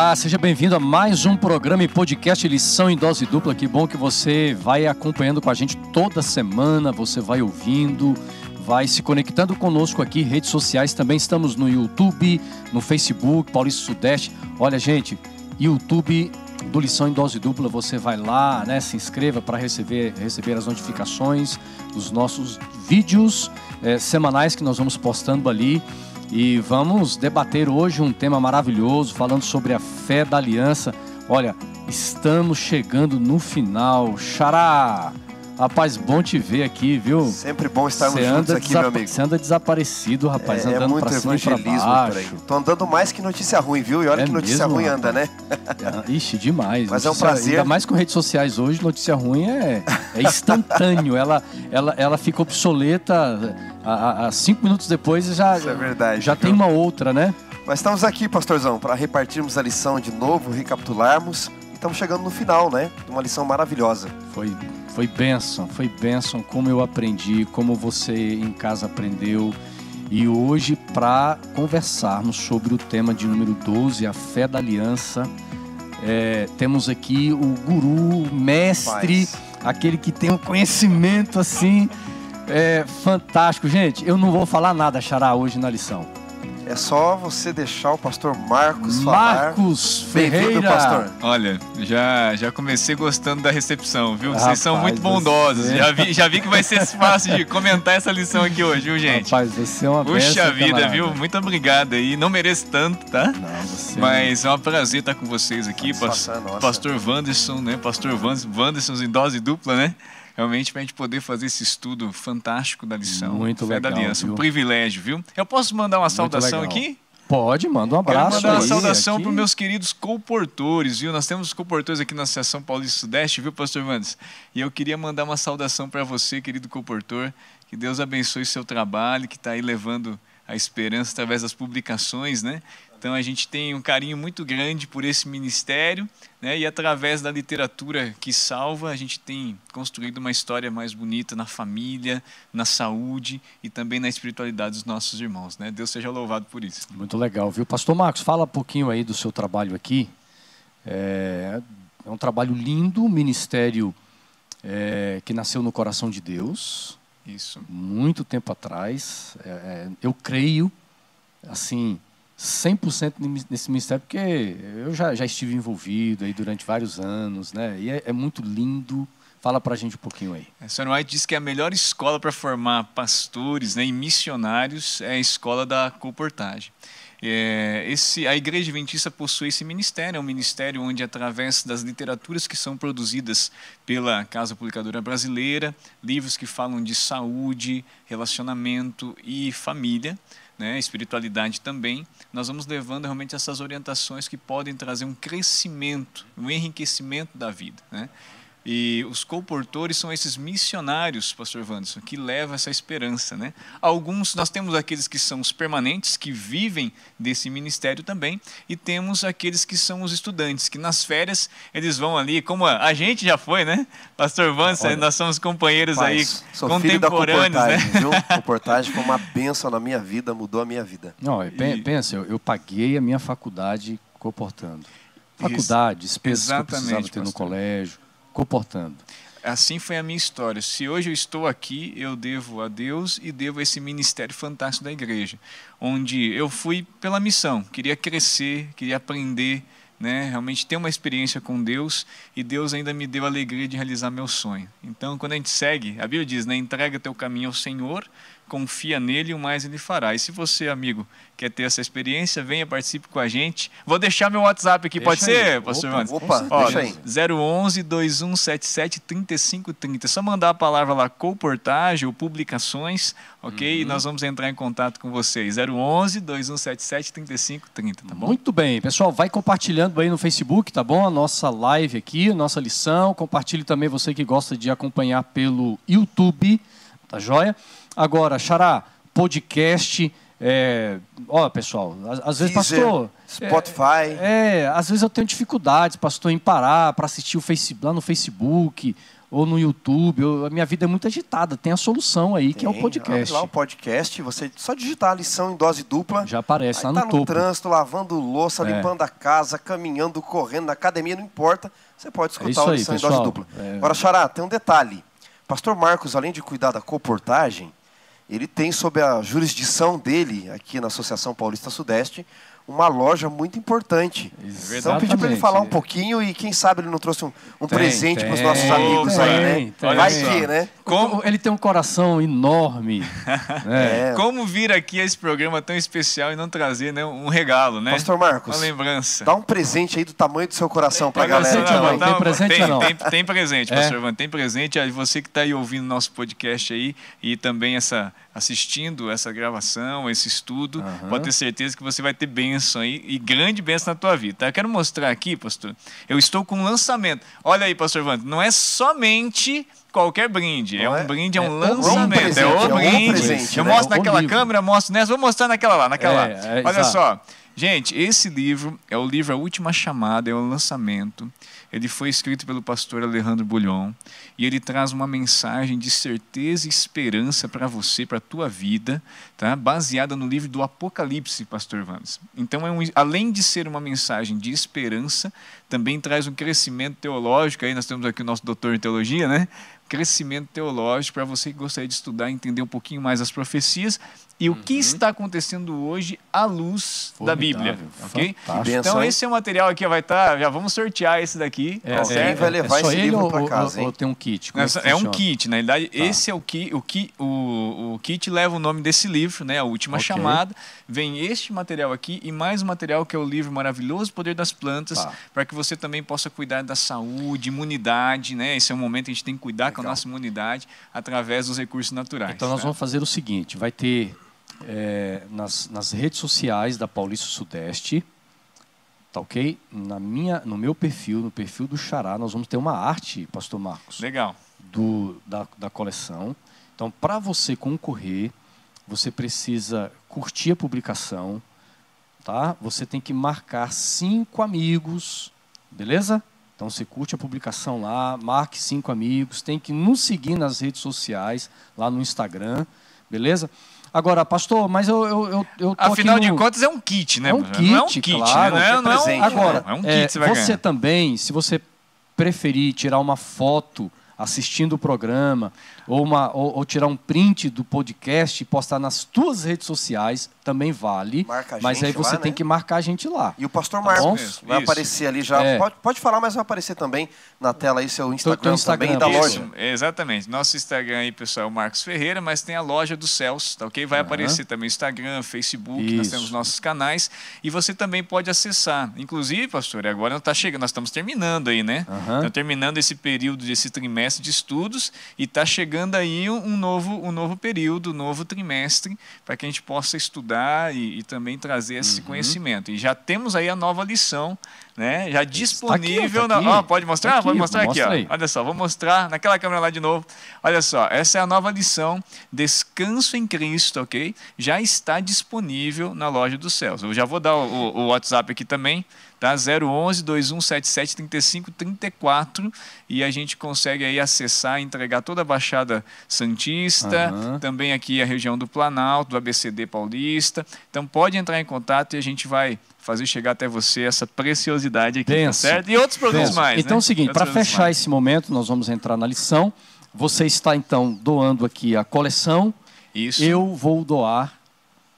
Olá, seja bem-vindo a mais um programa e podcast Lição em Dose Dupla. Que bom que você vai acompanhando com a gente toda semana, você vai ouvindo, vai se conectando conosco aqui, redes sociais também. Estamos no YouTube, no Facebook, Paulista Sudeste. Olha, gente, YouTube do Lição em Dose Dupla, você vai lá, né, se inscreva para receber, receber as notificações dos nossos vídeos eh, semanais que nós vamos postando ali. E vamos debater hoje um tema maravilhoso, falando sobre a fé da aliança. Olha, estamos chegando no final. Xará! Rapaz, bom te ver aqui, viu? Sempre bom estarmos juntos aqui, meu amigo. Você anda desaparecido, rapaz, é, andando é muito pra cima evangelismo e pra por aí. Tô andando mais que notícia ruim, viu? E olha É que notícia mesmo, ruim rapaz? anda, né? É, Ixi, demais. Mas é um Notícia- prazer. Ainda mais com redes sociais hoje, notícia ruim é, é instantâneo. ela, ela, ela fica obsoleta há, há- há cinco minutos depois e já, Isso é verdade, já viu? tem uma outra, né? Mas estamos aqui, pastorzão, para repartirmos a lição de novo, recapitularmos. Estamos chegando no final, né? Uma lição maravilhosa. Foi, foi bênção, foi bênção como eu aprendi, como você em casa aprendeu. E hoje, para conversarmos sobre o tema de número 12, a fé da aliança, é, temos aqui o guru, mestre, Paz. aquele que tem um conhecimento assim é, fantástico. Gente, eu não vou falar nada, Xará, hoje na lição. É só você deixar o pastor Marcos falar. Marcos Ferreira. pastor. Olha, já, já comecei gostando da recepção, viu? Rapaz, Vocês são muito bondosos. você- Já vi, já vi que vai ser fácil de comentar essa lição aqui hoje, viu, gente? Rapaz, você é uma Puxa vida, camarada. viu? Muito obrigado aí. Não mereço tanto, tá? Não, você Mas é um prazer estar com vocês aqui, pas- é. Pastor Wanderson, né? Pastor Wanderson em dose dupla, né? Realmente pra gente poder fazer esse estudo fantástico da lição. Muito Fé da legal, Aliança, viu? um privilégio, viu? Eu posso mandar uma saudação legal. aqui? Pode, manda um Quero abraço. mandar uma aí, saudação para os meus queridos comportores, viu? Nós temos comportores aqui na Associação Paulista Sudeste, viu, Pastor Vandes? E eu queria mandar uma saudação para você, querido comportor. Que Deus abençoe seu trabalho, que está aí levando a esperança através das publicações, né? Então a gente tem um carinho muito grande por esse ministério, né? E através da literatura que salva, a gente tem construído uma história mais bonita na família, na saúde e também na espiritualidade dos nossos irmãos, né? Deus seja louvado por isso. Muito legal, viu? Pastor Marcos, fala um pouquinho aí do seu trabalho aqui. É, é um trabalho lindo, um ministério é, que nasceu no coração de Deus, Isso. muito tempo atrás. É, é, eu creio, assim, 100% nesse- ministério, porque eu já, já estive envolvido aí durante vários anos, né? E é, é muito lindo. Fala pra gente um pouquinho aí. A Sr. White diz que a melhor escola para formar pastores né, e missionários é a escola da comportagem. É, esse, a Igreja Adventista possui esse ministério, é um ministério onde, através das literaturas que são produzidas pela Casa Publicadora Brasileira, livros que falam de saúde, relacionamento e família, né, espiritualidade também, nós vamos levando realmente essas orientações que podem trazer um crescimento, um enriquecimento da vida. Né? E os comportores são esses missionários, pastor Wanderson, que levam essa esperança, né? Alguns, nós temos aqueles que são os permanentes, que vivem desse ministério também, e temos aqueles que são os estudantes, que nas férias eles vão ali, como a, a gente já foi, né? Pastor Wanderson, Olha, nós somos companheiros aí, sou filho da contemporâneos, né? comportagem, viu? Comportagem foi uma bênção na minha vida, mudou a minha vida. Não, E- pensa, eu, eu paguei a minha faculdade comportando. Faculdade, despesas que eu precisava Exatamente, ter no pastor. colégio, comportando. Assim foi a minha história. Se hoje eu estou aqui, eu devo a Deus e devo a esse ministério fantástico da igreja, onde eu fui pela missão, queria crescer, queria aprender, né, realmente ter uma experiência com Deus e Deus ainda me deu a alegria de realizar meu sonho. Então, quando a gente segue, a Bíblia diz, né, entrega teu caminho ao Senhor, confia nele e o mais ele fará. E se você, amigo, quer ter essa experiência, venha participe com a gente. Vou deixar meu WhatsApp aqui, Deixa pode aí. ser, pastor Opa? Opa, Ó, deixa aí. 011 2177 3530. É só mandar a palavra lá comportagem ou publicações, ok? E Uhum. nós vamos entrar em contato com vocês. 011 2177 3530, tá bom? Muito bem, pessoal, vai compartilhando aí no Facebook, tá bom? A nossa live aqui, a nossa lição. Compartilhe também você que gosta de acompanhar pelo YouTube, tá joia? Agora, Xará, podcast. É... Ó, pessoal, às, vezes, Deezer, pastor. Spotify. É, às vezes eu tenho dificuldades, pastor, em parar para assistir o face, lá no Facebook ou no YouTube. ou- a minha vida é muito agitada. Tem a solução aí, que é o Tem, podcast. lá o podcast, você só digitar a lição em dose dupla. Já aparece lá Aí no tá no topo. trânsito, lavando louça, É. limpando a casa, caminhando, correndo, na academia, não importa. Você pode escutar isso a aí, lição em pessoal. dose dupla. É. Agora, Xará, tem um detalhe. Pastor Marcos, além de cuidar da comportagem, ele tem sob a jurisdição dele, aqui na Associação Paulista Sudeste, uma loja muito importante. Então, pedir para ele Exatamente. falar um pouquinho e quem sabe ele não trouxe um, um Tem, presente para os nossos amigos tem, aí, né? tem. Vai que, né? Como- Ele tem um coração enorme. né? É. Como vir aqui a esse programa tão especial e não trazer né, um regalo, né? Pastor Marcos, Uma lembrança. dá um presente aí do tamanho do seu coração para a Tem galera. presente ou não? também. Tem presente tem, ou não? Tem, tem presente, É. pastor Ivan, tem presente. Aí você que está aí ouvindo nosso podcast aí e também essa, assistindo essa gravação, esse estudo, Aham. pode ter certeza que você vai ter bênção aí e grande bênção na tua vida. tá? Eu quero mostrar aqui, pastor, eu estou com um lançamento. Olha aí, pastor Ivan, não é somente qualquer brinde, é um é? brinde, é É um o lançamento, presente, é o é o brinde. presente, eu né? mostro É naquela livro. câmera, mostro nessa, vou mostrar naquela lá, naquela lá. É, é, Olha exato. só, Gente, esse livro é o livro A Última Chamada, é o lançamento. Ele foi escrito pelo pastor Alejandro Bulhon e ele traz uma mensagem de certeza e esperança para você, para a tua vida, tá? baseada no livro do Apocalipse, pastor Vans. Então, é um, além de ser uma mensagem de esperança, também traz um crescimento teológico. Aí nós temos aqui o nosso doutor em teologia, né? Crescimento teológico para você que gostaria de estudar, entender um pouquinho mais as profecias e o que está acontecendo hoje à luz da Bíblia, Formidável, ok? fantástico. Então esse é o material aqui, vai estar, já vamos sortear esse daqui, É, tá certo? quem vai levar só esse livro ou, ou- casa, ou hein? tem um kit? Como Essa- que é um kit, na realidade, Tá. esse é o que o, ki, o, o kit leva o nome desse livro, né? A última Ok. chamada. Vem este material aqui e mais um material que é o livro Maravilhoso Poder das Plantas, Tá. para que você também possa cuidar da saúde, imunidade, né? Esse é um momento que a gente tem que cuidar com a Legal. nossa imunidade através dos recursos naturais. Então nós tá? vamos fazer o seguinte: vai ter é, nas, nas redes sociais da Paulista Sudeste, tá ok? Na minha, no meu perfil, no perfil do Xará, nós vamos ter uma arte, Pastor Marcos, Legal. do, da, da coleção. Então, para você concorrer, você precisa curtir a publicação, tá? Você tem que marcar cinco amigos, beleza? Então você curte a publicação lá, marque cinco amigos, tem que nos seguir nas redes sociais, lá no Instagram, beleza? Agora, pastor, mas eu, eu, eu, eu Afinal aqui de no... contas é um kit, né? É um pastor? não é um kit, kit, claro, né? Não é, não é um, presente, Agora, é um kit é, você vai você também, se você preferir tirar uma foto assistindo o programa ou, uma, ou, ou tirar um print do podcast e postar nas tuas redes sociais, também vale. Marca a mas gente aí você lá, tem né? que marcar a gente lá. E o Pastor Tá Marcos bom? vai Isso. aparecer ali já. É. Pode, pode falar, mas vai aparecer também na tela aí seu Instagram, Instagram, também da isso. loja. Exatamente. Nosso Instagram aí, pessoal, é o Marcos Ferreira, mas tem a loja dos céus, tá ok? Vai Aham. aparecer também Instagram, Facebook, nós Isso. temos nossos canais e você também pode acessar. Inclusive, pastor, agora não tá chegando, nós estamos terminando aí, né? Aham. Estamos terminando esse período, desse trimestre de estudos e está chegando aí um, um novo, um novo período, um novo trimestre, para que a gente possa estudar e, e também trazer Uhum. esse conhecimento. E já temos aí a nova lição, né? Já disponível. tá aqui. na- ó, pode mostrar? Tá pode mostrar aqui, ó. Olha só, vou mostrar naquela câmera lá de novo. Olha só, essa é a nova lição, Descanso em Cristo, ok? Já está disponível na loja dos céus. Eu já vou dar o, o- WhatsApp aqui também, tá? 011 2177 3534 e a gente consegue aí acessar, entregar toda a Baixada Santista, Aham. também aqui a região do Planalto, do ABCD Paulista. Então pode entrar em contato e a gente vai fazer chegar até você essa preciosidade aqui, tá certo? E outros produtos Benção. mais, Então é né? o seguinte, para fechar mais. esse momento, nós vamos entrar na lição. Você está então doando aqui a coleção. Isso. Eu vou doar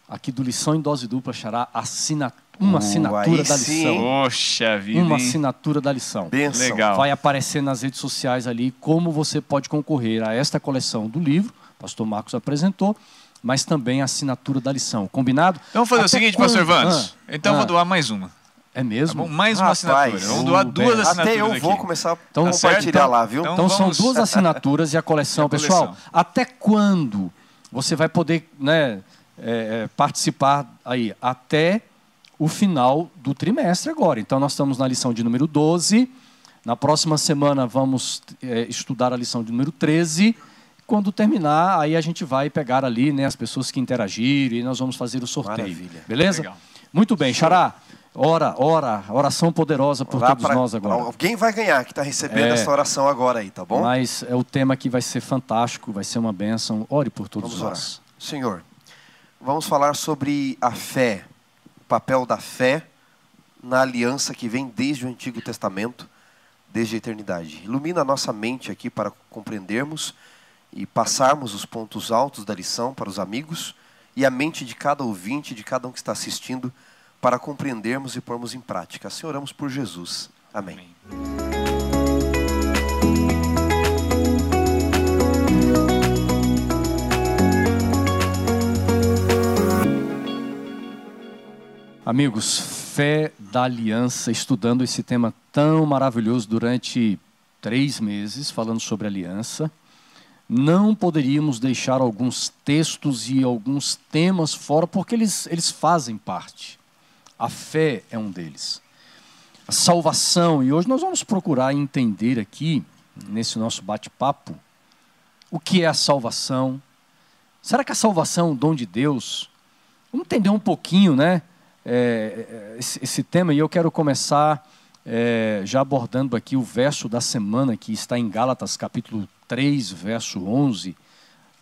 aqui do Lição em Dose Dupla, Xará, assina, uma Uh, assinatura aí da lição. Poxa vida, Uma hein? assinatura da lição. Benção. Legal. Vai aparecer nas redes sociais ali como você pode concorrer a esta coleção do livro, o pastor Marcos apresentou, mas também a assinatura da lição. Combinado? Então vamos fazer o Até seguinte, quando? pastor Vanos. Ah, então eu ah, vou doar mais uma. É Tá mesmo? bom? Mais uma Rapaz, assinatura. Vamos doar o duas assinaturas Até eu aqui. vou começar Então, a tá compartilhar então- lá, viu? então- Então são vamos- duas assinaturas e a coleção. A coleção. Pessoal, até quando você vai poder né, é, é, participar aí? Até o final do trimestre agora. Então nós estamos na lição de número 12. Na próxima semana vamos é, estudar a lição de número 13. Quando terminar, aí a gente vai pegar ali né, as pessoas que interagiram e nós vamos fazer o sorteio. Maravilha. Beleza? Legal. Muito bem, Xará. Ora, ora, oração poderosa por Orar todos pra- nós agora. Alguém vai ganhar que está recebendo É. essa oração agora aí, tá bom? Mas é o tema que vai ser fantástico, vai ser uma bênção. Ore por todos Vamos orar. nós. Senhor, vamos falar sobre a fé, o papel da fé na aliança que vem desde o Antigo Testamento, desde a eternidade. Ilumina a nossa mente aqui para compreendermos e passarmos os pontos altos da lição para os amigos e a mente de cada ouvinte, de cada um que está assistindo, para compreendermos e pormos em prática. Assim oramos por Jesus. Amém. Amigos, fé da aliança, estudando esse tema tão maravilhoso durante três meses, falando sobre aliança. Não poderíamos deixar alguns textos e alguns temas fora, porque eles, eles fazem parte. A fé é um deles. A salvação, e hoje nós vamos procurar entender aqui, nesse nosso bate-papo, o que é a salvação. Será que a salvação é um dom de Deus? Vamos entender um pouquinho, né? é, esse, esse tema e eu quero começar é, já abordando aqui o verso da semana que está em Gálatas capítulo 3, verso 11.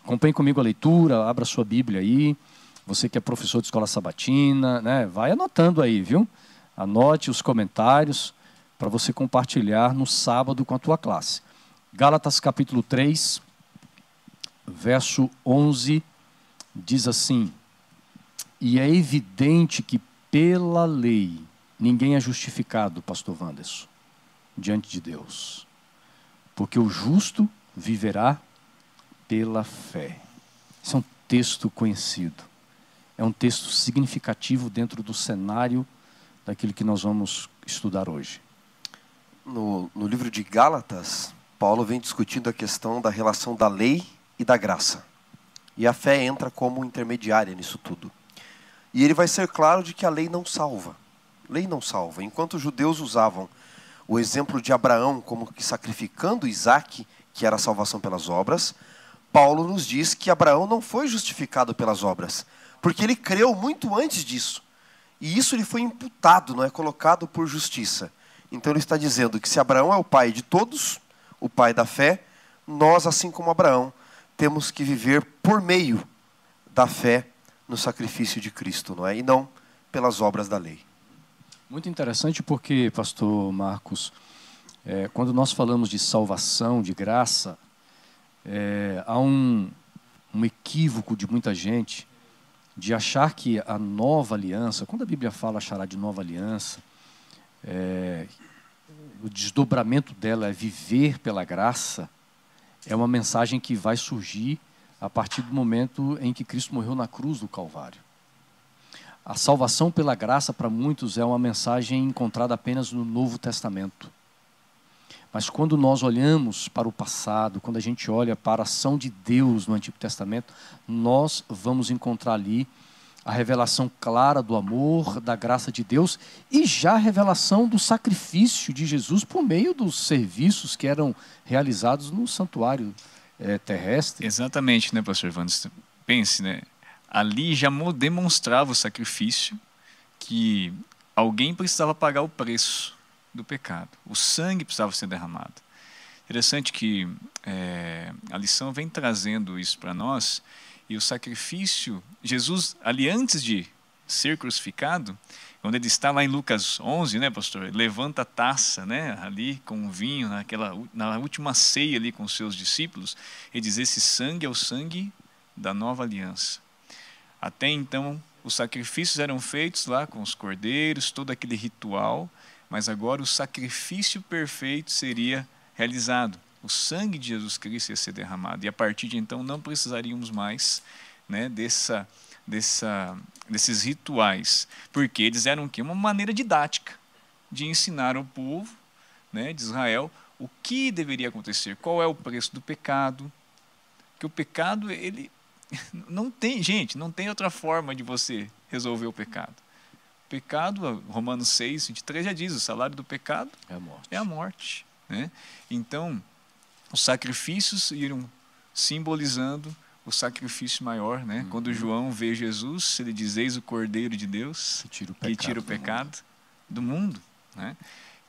Acompanhe comigo a leitura, abra sua Bíblia aí. Você que é professor de escola sabatina, né, vai anotando aí, viu? Anote os comentários para você compartilhar no sábado com a tua classe. Gálatas capítulo 3, verso 11 diz assim: E é evidente que pela lei ninguém é justificado, pastor Wanderson, diante de Deus. Porque o justo viverá pela fé. Esse é um texto conhecido. É um texto significativo dentro do cenário daquilo que nós vamos estudar hoje. No, no livro de Gálatas, Paulo vem discutindo a questão da relação da lei e da graça. E a fé entra como intermediária nisso tudo. E ele vai ser claro de que a lei não salva. Lei não salva. Enquanto os judeus usavam o exemplo de Abraão como que sacrificando Isaac, que era a salvação pelas obras, Paulo nos diz que Abraão não foi justificado pelas obras, porque ele creu muito antes disso. E isso lhe foi imputado, não é colocado por justiça. Então ele está dizendo que se Abraão é o pai de todos, o pai da fé, nós, assim como Abraão, temos que viver por meio da fé no sacrifício de Cristo, não é? E não pelas obras da lei. Muito interessante porque, pastor Marcos, é, quando nós falamos de salvação, de graça, é, há um, um equívoco de muita gente de achar que a nova aliança, quando a Bíblia fala achará de nova aliança, é, o desdobramento dela é viver pela graça, é uma mensagem que vai surgir a partir do momento em que Cristo morreu na cruz do Calvário. A salvação pela graça, para muitos, é uma mensagem encontrada apenas no Novo Testamento. Mas quando nós olhamos para o passado, quando a gente olha para a ação de Deus no Antigo Testamento, nós vamos encontrar ali a revelação clara do amor, da graça de Deus e já a revelação do sacrifício de Jesus por meio dos serviços que eram realizados no santuário eh, terrestre. Exatamente, né, pastor Vandes? Pense, né? Ali já mo- demonstrava o sacrifício que alguém precisava pagar o preço do pecado. O sangue precisava ser derramado. Interessante que eh, a lição vem trazendo isso para nós e o sacrifício, Jesus, ali antes de ser crucificado, quando ele está lá em Lucas 11, né, pastor? Levanta a taça, né, ali com o vinho, naquela, na última ceia ali com os seus discípulos, ele diz: Esse sangue é o sangue da nova aliança. Até então, os sacrifícios eram feitos lá com os cordeiros, todo aquele ritual, mas agora o sacrifício perfeito seria realizado. O sangue de Jesus Cristo ia ser derramado. E a partir de então não precisaríamos mais né, dessa, dessa, desses rituais. Porque eles eram? Uma maneira didática de ensinar ao povo né, de Israel o que deveria acontecer, qual é o preço do pecado. Que o pecado, ele não tem, gente, não tem outra forma de você resolver o pecado. O pecado, Romanos 6, 23 já diz, o salário do pecado É a morte. é a morte. Né? Então, os sacrifícios iam simbolizando o sacrifício maior. Né? Quando João vê Jesus, ele diz: Eis o Cordeiro de Deus Que tira o pecado. tira o do pecado do mundo. Né?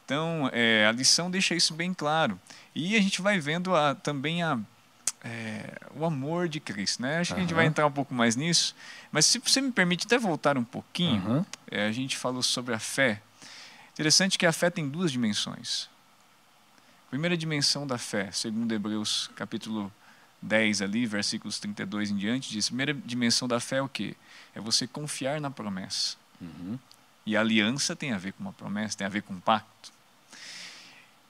Então, é, a lição deixa isso bem claro. E a gente vai vendo a, também a, é, o amor de Cristo. Né? Acho uhum. que a gente vai entrar um pouco mais nisso. Mas se você me permite até voltar um pouquinho, uhum. é, a gente falou sobre a fé. Interessante que a fé tem duas dimensões. Primeira dimensão da fé, segundo Hebreus capítulo 10 ali, versículos 32 em diante, diz: primeira dimensão da fé é o quê? É você confiar na promessa. Uhum. E a aliança tem a ver com uma promessa, tem a ver com um pacto.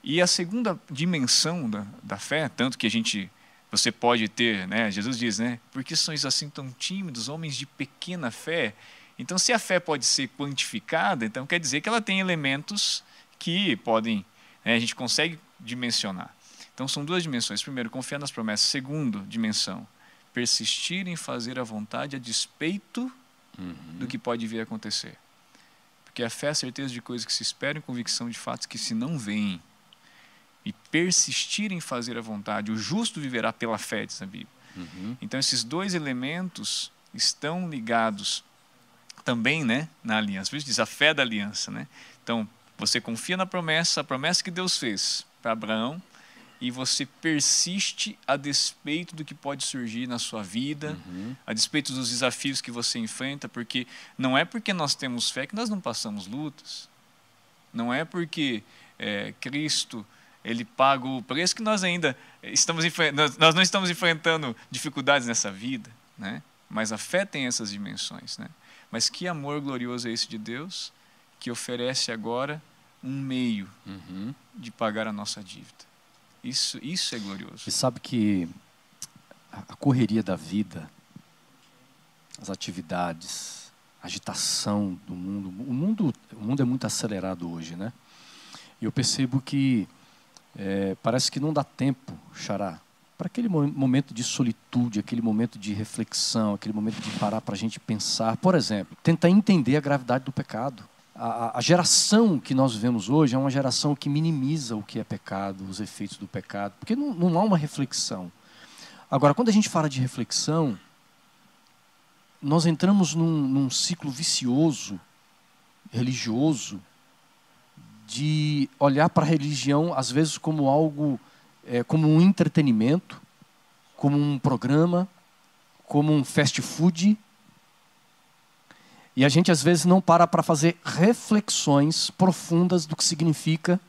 E a segunda dimensão da, da fé, tanto que a gente, você pode ter, né? Jesus diz, né? Por que sois assim tão tímidos, homens de pequena fé? Então, se a fé pode ser quantificada, então quer dizer que ela tem elementos que podem, né, a gente consegue dimensionar. Então são duas dimensões. Primeiro, confiar nas promessas. Segundo, dimensão, persistir em fazer a vontade a despeito uhum. do que pode vir a acontecer. Porque a fé é a certeza de coisas que se esperam e convicção de fatos que se não veem. E persistir em fazer a vontade. O justo viverá pela fé, diz a Bíblia. Uhum. Então esses dois elementos estão ligados também né, na aliança. Por isso diz a fé da aliança. Né? Então, você confia na promessa, a promessa que Deus fez para Abraão, e você persiste a despeito do que pode surgir na sua vida, uhum. a despeito dos desafios que você enfrenta, porque não é porque nós temos fé que nós não passamos lutas, não é porque é, Cristo ele paga o preço que nós ainda estamos nós, nós não estamos enfrentando dificuldades nessa vida, né? Mas a fé tem essas dimensões, né? Mas que amor glorioso é esse de Deus que oferece agora um meio uhum. de pagar a nossa dívida. Isso, isso é glorioso. E sabe que a correria da vida, as atividades, a agitação do mundo, o mundo, o mundo é muito acelerado hoje, né? E eu percebo que é, parece que não dá tempo, Xará, para aquele momento de solitude, aquele momento de reflexão, aquele momento de parar para a gente pensar. Por exemplo, tentar entender a gravidade do pecado a, a, geração que nós vivemos hoje é uma geração que minimiza o que é pecado, os efeitos do pecado, porque não, não há uma reflexão. Agora, quando a gente fala de reflexão, nós entramos num, num ciclo vicioso, religioso, de olhar para a religião, às vezes, como algo, é, como um entretenimento, como um programa, como um fast food, e a gente às vezes não para para fazer reflexões profundas do que significa,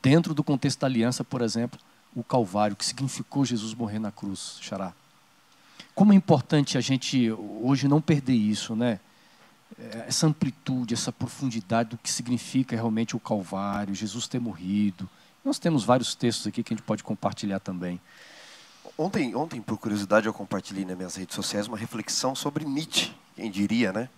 dentro do contexto da aliança, por exemplo, o Calvário, o que significou Jesus morrer na cruz, Xará. Como é importante a gente hoje não perder isso, né? Essa amplitude, essa profundidade do que significa realmente o Calvário, Jesus ter morrido. Nós temos vários textos aqui que a gente pode compartilhar também. Ontem, ontem, por curiosidade, eu compartilhei nas minhas redes sociais uma reflexão sobre Nietzsche, quem diria, né?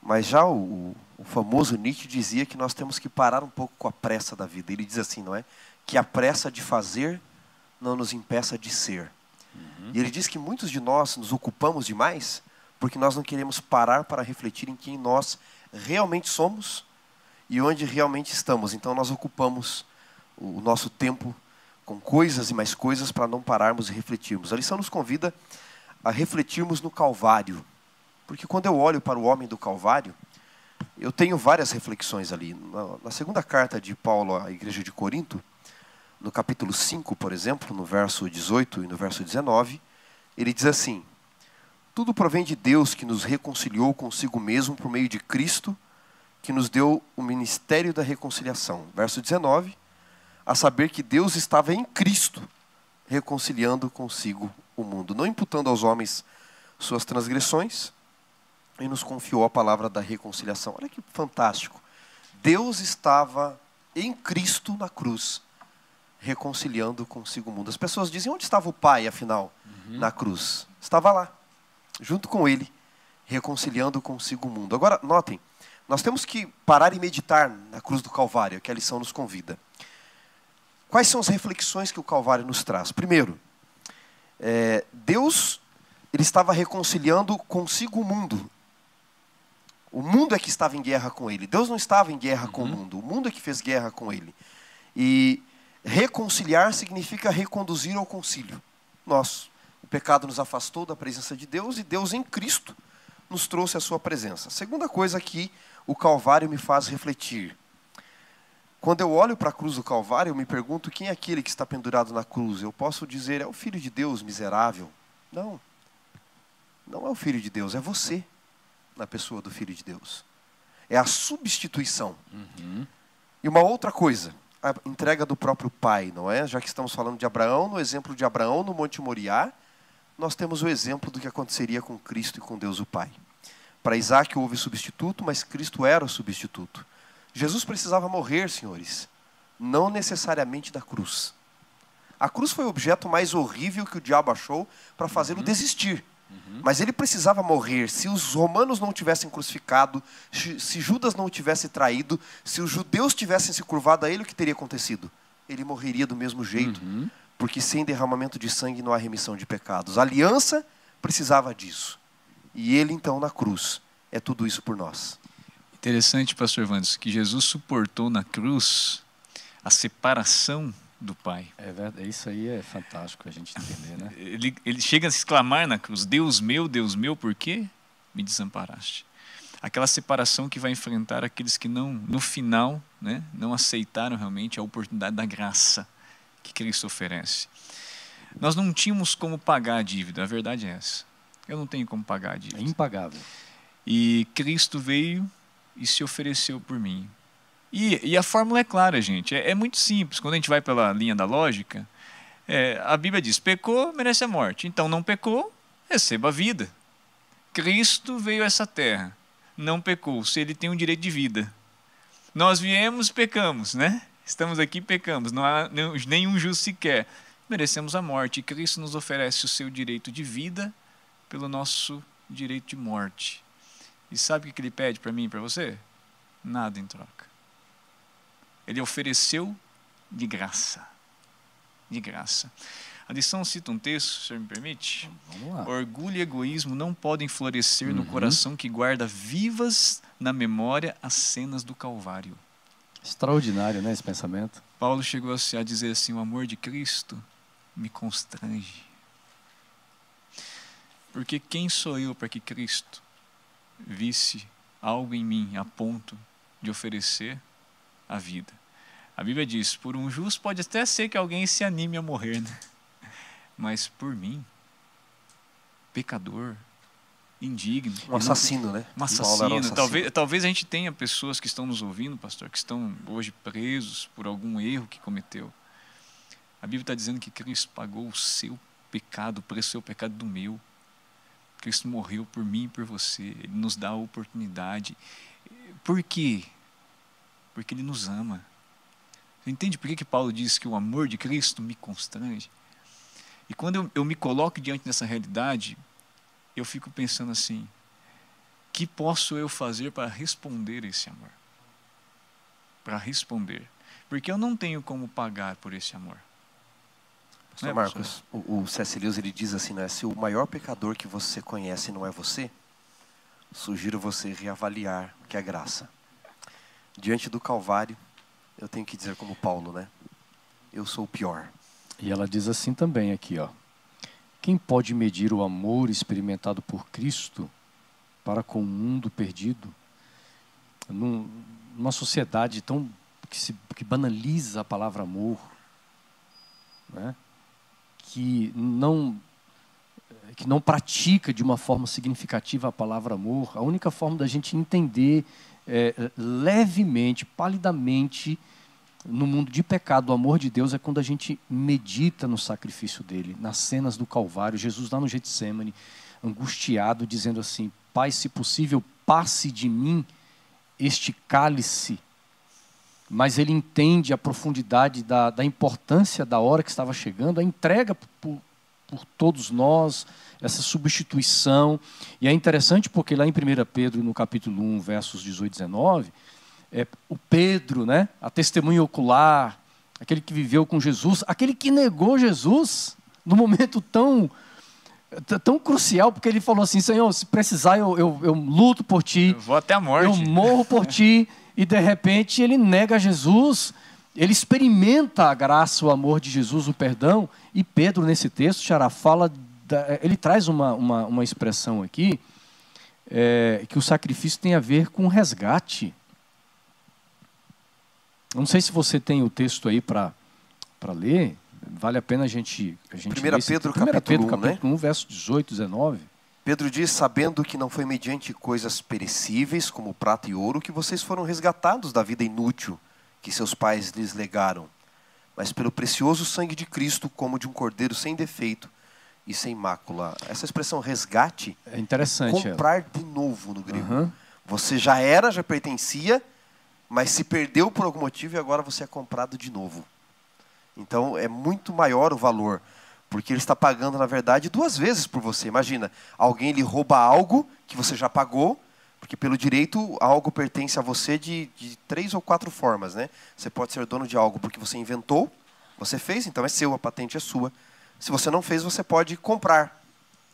Mas já o, o, famoso Nietzsche dizia que nós temos que parar um pouco com a pressa da vida. Ele diz assim, não é? Que a pressa de fazer não nos impeça de ser. Uhum. E ele diz que muitos de nós nos ocupamos demais porque nós não queremos parar para refletir em quem nós realmente somos e onde realmente estamos. Então nós ocupamos o nosso tempo com coisas e mais coisas para não pararmos e refletirmos. A lição nos convida a refletirmos no Calvário. Porque quando eu olho para o homem do Calvário, eu tenho várias reflexões ali. Na, segunda carta de Paulo à igreja de Corinto, no capítulo 5, por exemplo, no verso 18 e no verso 19, ele diz assim: Tudo provém de Deus que nos reconciliou consigo mesmo por meio de Cristo, que nos deu o ministério da reconciliação. Verso 19 a saber que Deus estava em Cristo, reconciliando consigo o mundo, não imputando aos homens suas transgressões, e nos confiou a palavra da reconciliação. Olha que fantástico. Deus estava em Cristo na cruz, reconciliando consigo o mundo. As pessoas dizem: onde estava o Pai, afinal, uhum. na cruz? Estava lá, junto com Ele, reconciliando consigo o mundo. Agora, notem, nós temos que parar e meditar na cruz do Calvário, que a lição nos convida. Quais são as reflexões que o Calvário nos traz? Primeiro, é, Deus ele estava reconciliando consigo o mundo. O mundo é que estava em guerra com ele. Deus não estava em guerra uhum. com o uhum. mundo. O mundo é que fez guerra com ele. E reconciliar significa reconduzir ao concílio. Nós, o pecado nos afastou da presença de Deus e Deus em Cristo nos trouxe a sua presença. Segunda coisa que o Calvário me faz refletir. Quando eu olho para a cruz do Calvário, eu me pergunto quem é aquele que está pendurado na cruz. Eu posso dizer, é o Filho de Deus miserável? Não. Não é o Filho de Deus, é você, na pessoa do Filho de Deus. É a substituição. Uhum. E uma outra coisa, a entrega do próprio Pai, não é? Já que estamos falando de Abraão, no exemplo de Abraão no Monte Moriá, nós temos o exemplo do que aconteceria com Cristo e com Deus o Pai. Para Isaac houve substituto, mas Cristo era o substituto. Jesus precisava morrer, senhores, não necessariamente da cruz. A cruz foi o objeto mais horrível que o diabo achou para fazê-lo uhum. desistir. Uhum. Mas ele precisava morrer. Se os romanos não tivessem crucificado, se Judas não tivesse traído, se os judeus tivessem se curvado a ele, o que teria acontecido? Ele morreria do mesmo jeito. Uhum porque sem derramamento de sangue não há remissão de pecados. A aliança precisava disso. E ele, então, na cruz, é tudo isso por nós. Interessante, pastor Vandes, que Jesus suportou na cruz a separação do Pai. É verdade, isso aí é fantástico a gente entender, né? Ele, ele chega a exclamar na cruz: Deus meu, Deus meu, por que me desamparaste? Aquela separação que vai enfrentar aqueles que não, no final, né, não aceitaram realmente a oportunidade da graça que Cristo oferece. Nós não tínhamos como pagar a dívida, a verdade é essa. Eu não tenho como pagar a dívida. É impagável. E Cristo veio e se ofereceu por mim. E, e a fórmula é clara, gente. É, é, muito simples. Quando a gente vai pela linha da lógica, é, a Bíblia diz: pecou, merece a morte. Então, não pecou, receba a vida. Cristo veio a essa terra, não pecou, se ele tem um direito de vida. Nós viemos, pecamos, né? Estamos aqui e pecamos, não há nenhum justo sequer. Merecemos a morte. E Cristo nos oferece o seu direito de vida pelo nosso direito de morte. E sabe o que ele pede para mim e para você? Nada em troca. Ele ofereceu de graça. De graça. A lição cita um texto, se o senhor me permite. Vamos lá. Orgulho e egoísmo não podem florescer uhum. no coração que guarda vivas na memória as cenas do Calvário. Extraordinário, né, esse pensamento? Paulo chegou a dizer assim: o amor de Cristo me constrange. Porque quem sou eu para que Cristo visse algo em mim a ponto de oferecer a vida? A Bíblia diz: por um justo pode até ser que alguém se anime a morrer, né? mas por mim, pecador, indigno. Um assassino, né? Um assassino. Um assassino. Talvez, talvez a gente tenha pessoas que estão nos ouvindo, pastor, que estão hoje presos por algum erro que cometeu. A Bíblia está dizendo que Cristo pagou o seu pecado, o preço do seu pecado do meu. Cristo morreu por mim e por você. Ele nos dá a oportunidade. Por quê? Porque Ele nos ama. Você entende por que, que Paulo diz que o amor de Cristo me constrange? E quando eu, eu me coloco diante dessa realidade, eu fico pensando assim: que posso eu fazer para responder esse amor? Para responder. Porque eu não tenho como pagar por esse amor. Pastor é, Marcos, o, o C.S. Lewis ele diz assim, né? Se o maior pecador que você conhece não é você, sugiro você reavaliar o que é graça. Diante do Calvário, eu tenho que dizer como Paulo, né? Eu sou o pior. E ela diz assim também aqui, ó. Quem pode medir o amor experimentado por Cristo para com o mundo perdido? Num, numa sociedade tão que, se, que banaliza a palavra amor, né? que não que não pratica de uma forma significativa a palavra amor, a única forma da gente entender é, levemente, palidamente, no mundo de pecado, o amor de Deus é quando a gente medita no sacrifício dele, nas cenas do Calvário, Jesus lá no Getsemane, angustiado, dizendo assim: Pai, se possível, passe de mim este cálice. Mas ele entende a profundidade da, da importância da hora que estava chegando, a entrega por, por todos nós, essa substituição. E é interessante porque lá em 1 Pedro, no capítulo 1, versos 18 e 19 é, o Pedro, né? a testemunha ocular, aquele que viveu com Jesus, aquele que negou Jesus no momento tão tão crucial, porque ele falou assim, Senhor, se precisar eu, eu, eu luto por ti. Eu vou até a morte. Eu morro por ti. e de repente ele nega Jesus, ele experimenta a graça, o amor de Jesus, o perdão. E Pedro, nesse texto, Xará, fala, da, ele traz uma, uma, uma expressão aqui, é, que o sacrifício tem a ver com resgate. Não sei se você tem o texto aí para ler. Vale a pena a gente. A gente 1 Pedro, esse, 1 capítulo, Pedro, 1, capítulo né? 1, verso 18, 19. Pedro diz: Sabendo que não foi mediante coisas perecíveis, como prata e ouro, que vocês foram resgatados da vida inútil que seus pais lhes legaram, mas pelo precioso sangue de Cristo, como de um cordeiro sem defeito e sem mácula. Essa expressão resgate É interessante. ela. comprar de novo no grego. Aham. Você já era, já pertencia, mas se perdeu por algum motivo e agora você é comprado de novo. Então é muito maior o valor, porque ele está pagando, na verdade, duas vezes por você. Imagina, alguém lhe rouba algo que você já pagou, porque pelo direito algo pertence a você de, de três ou quatro formas. Né? Você pode ser dono de algo porque você inventou, você fez, então é seu, a patente é sua. Se você não fez, você pode comprar,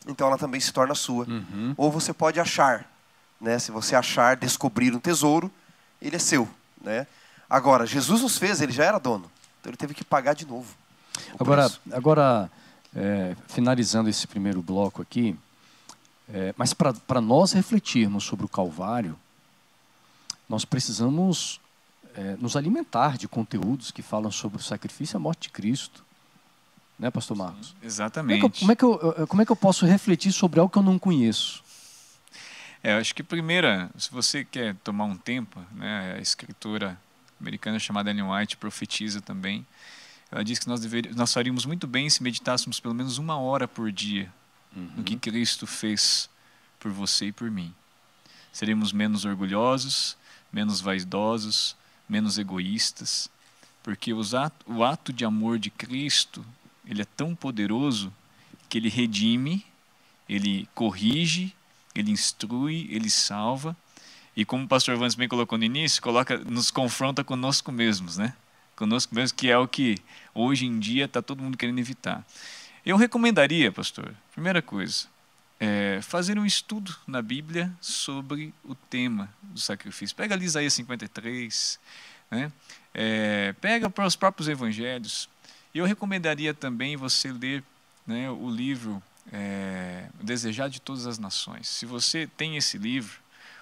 então ela também se torna sua. Uhum. Ou você pode achar, né? Se você achar, descobrir um tesouro, ele é seu, né? Agora, Jesus nos fez, ele já era dono, então ele teve que pagar de novo. Agora, preço. agora é, finalizando esse primeiro bloco aqui, é, mas para nós refletirmos sobre o Calvário, nós precisamos é, nos alimentar de conteúdos que falam sobre o sacrifício e a morte de Cristo. Né, Pastor Marcos? Como é, Exatamente. que eu, como, é que eu, eu- como é que eu posso refletir sobre algo que eu não conheço? É, acho que primeira, se você quer tomar um tempo, né, a escritora americana chamada Ellen White profetiza também. Ela diz que nós, deveríamos, nós faríamos muito bem se meditássemos pelo menos uma hora por dia no que Cristo fez por você e por mim. Seremos menos orgulhosos, menos vaidosos, menos egoístas, porque ato, o ato de amor de Cristo ele é tão poderoso que ele redime, ele corrige, ele instrui, ele salva. E como o pastor Vance bem colocou no início, coloca, nos confronta conosco mesmos, né? Conosco mesmos, que é o que hoje em dia está todo mundo querendo evitar. Eu recomendaria, pastor, primeira coisa, é fazer um estudo na Bíblia sobre o tema do sacrifício. Pega ali Isaías 53, né? É, pega para os próprios evangelhos. Eu recomendaria também você ler né, o livro é, O Desejar de Todas as Nações. Se você tem esse livro,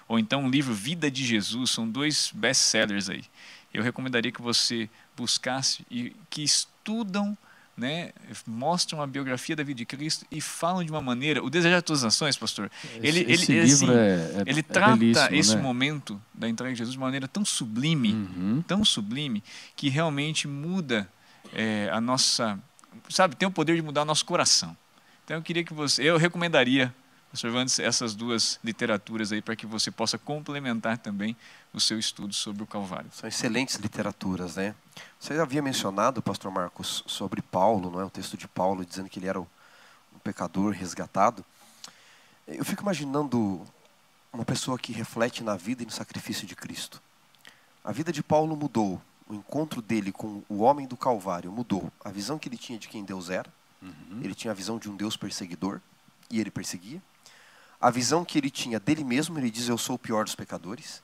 ou então o livro Vida de Jesus, são dois best-sellers aí. Eu recomendaria que você buscasse e que estudam, né, mostram a biografia da vida de Cristo e falam de uma maneira. O Desejar de Todas as Nações, pastor, ele, Esse- ele, esse ele, livro assim, é, é- ele é trata belíssimo, esse né? momento da entrega de Jesus de uma maneira tão sublime, Uhum. tão sublime, que realmente muda é, a nossa. Sabe, tem o poder de mudar o nosso coração. Então eu queria que você. Eu recomendaria, Pastor Vandes, essas duas literaturas aí para que você possa complementar também o seu estudo sobre o Calvário. São excelentes literaturas, né? Você havia mencionado, pastor Marcos, sobre Paulo, não é? O texto de Paulo dizendo que ele era um pecador resgatado. Eu fico imaginando uma pessoa que reflete na vida e no sacrifício de Cristo. A vida de Paulo mudou. O encontro dele com o homem do Calvário mudou. A visão que ele tinha de quem Deus era. Ele tinha a visão de um Deus perseguidor e ele perseguia. A visão que ele tinha dele mesmo, ele diz: Eu sou o pior dos pecadores.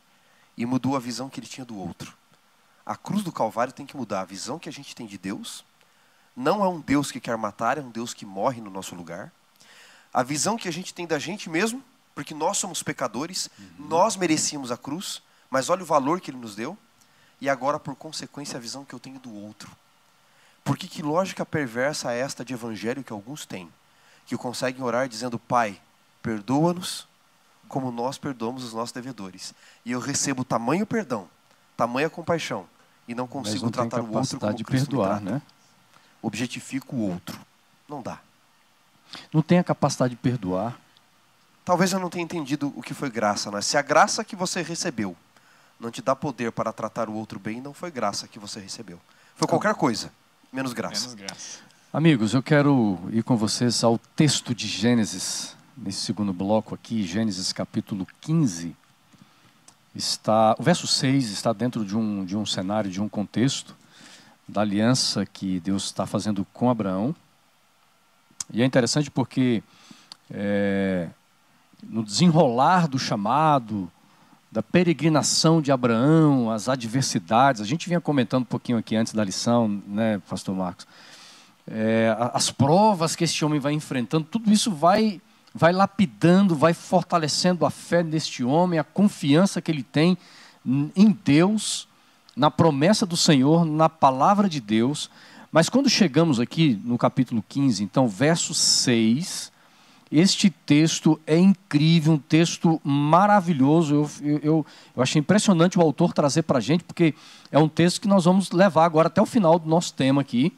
E mudou a visão que ele tinha do outro. A cruz do Calvário tem que mudar a visão que a gente tem de Deus. Não é um Deus que quer matar, é um Deus que morre no nosso lugar. A visão que a gente tem da gente mesmo, porque nós somos pecadores, nós merecíamos a cruz, mas olha o valor que ele nos deu. E agora, por consequência, a visão que eu tenho do outro. Porque que lógica perversa é esta de evangelho que alguns têm? Que conseguem orar dizendo, Pai, perdoa-nos como nós perdoamos os nossos devedores. E eu recebo tamanho perdão, tamanha compaixão, e não consigo não tratar o outro como de Cristo perdoar, né? Objetifico o outro. Não dá. Não tem a capacidade de perdoar. Talvez eu não tenha entendido o que foi graça, né? Se a graça que você recebeu não te dá poder para tratar o outro bem, não foi graça que você recebeu. Foi qualquer coisa, menos graça. Menos graça. Amigos, eu quero ir com vocês ao texto de Gênesis, nesse segundo bloco aqui, Gênesis capítulo 15. Está, o verso 6 está dentro de um, de um cenário, de um contexto da aliança que Deus está fazendo com Abraão. E é interessante porque é, no desenrolar do chamado, da peregrinação de Abraão, as adversidades, a gente vinha comentando um pouquinho aqui antes da lição, né, Pastor Marcos? É, as provas que esse homem vai enfrentando, tudo isso vai vai lapidando, vai fortalecendo a fé deste homem, a confiança que ele tem em Deus, na promessa do Senhor, na palavra de Deus. Mas quando chegamos aqui no capítulo 15, então, verso 6, este texto é incrível, um texto maravilhoso. Eu, eu, eu achei impressionante o autor trazer para a gente, porque é um texto que nós vamos levar agora até o final do nosso tema aqui,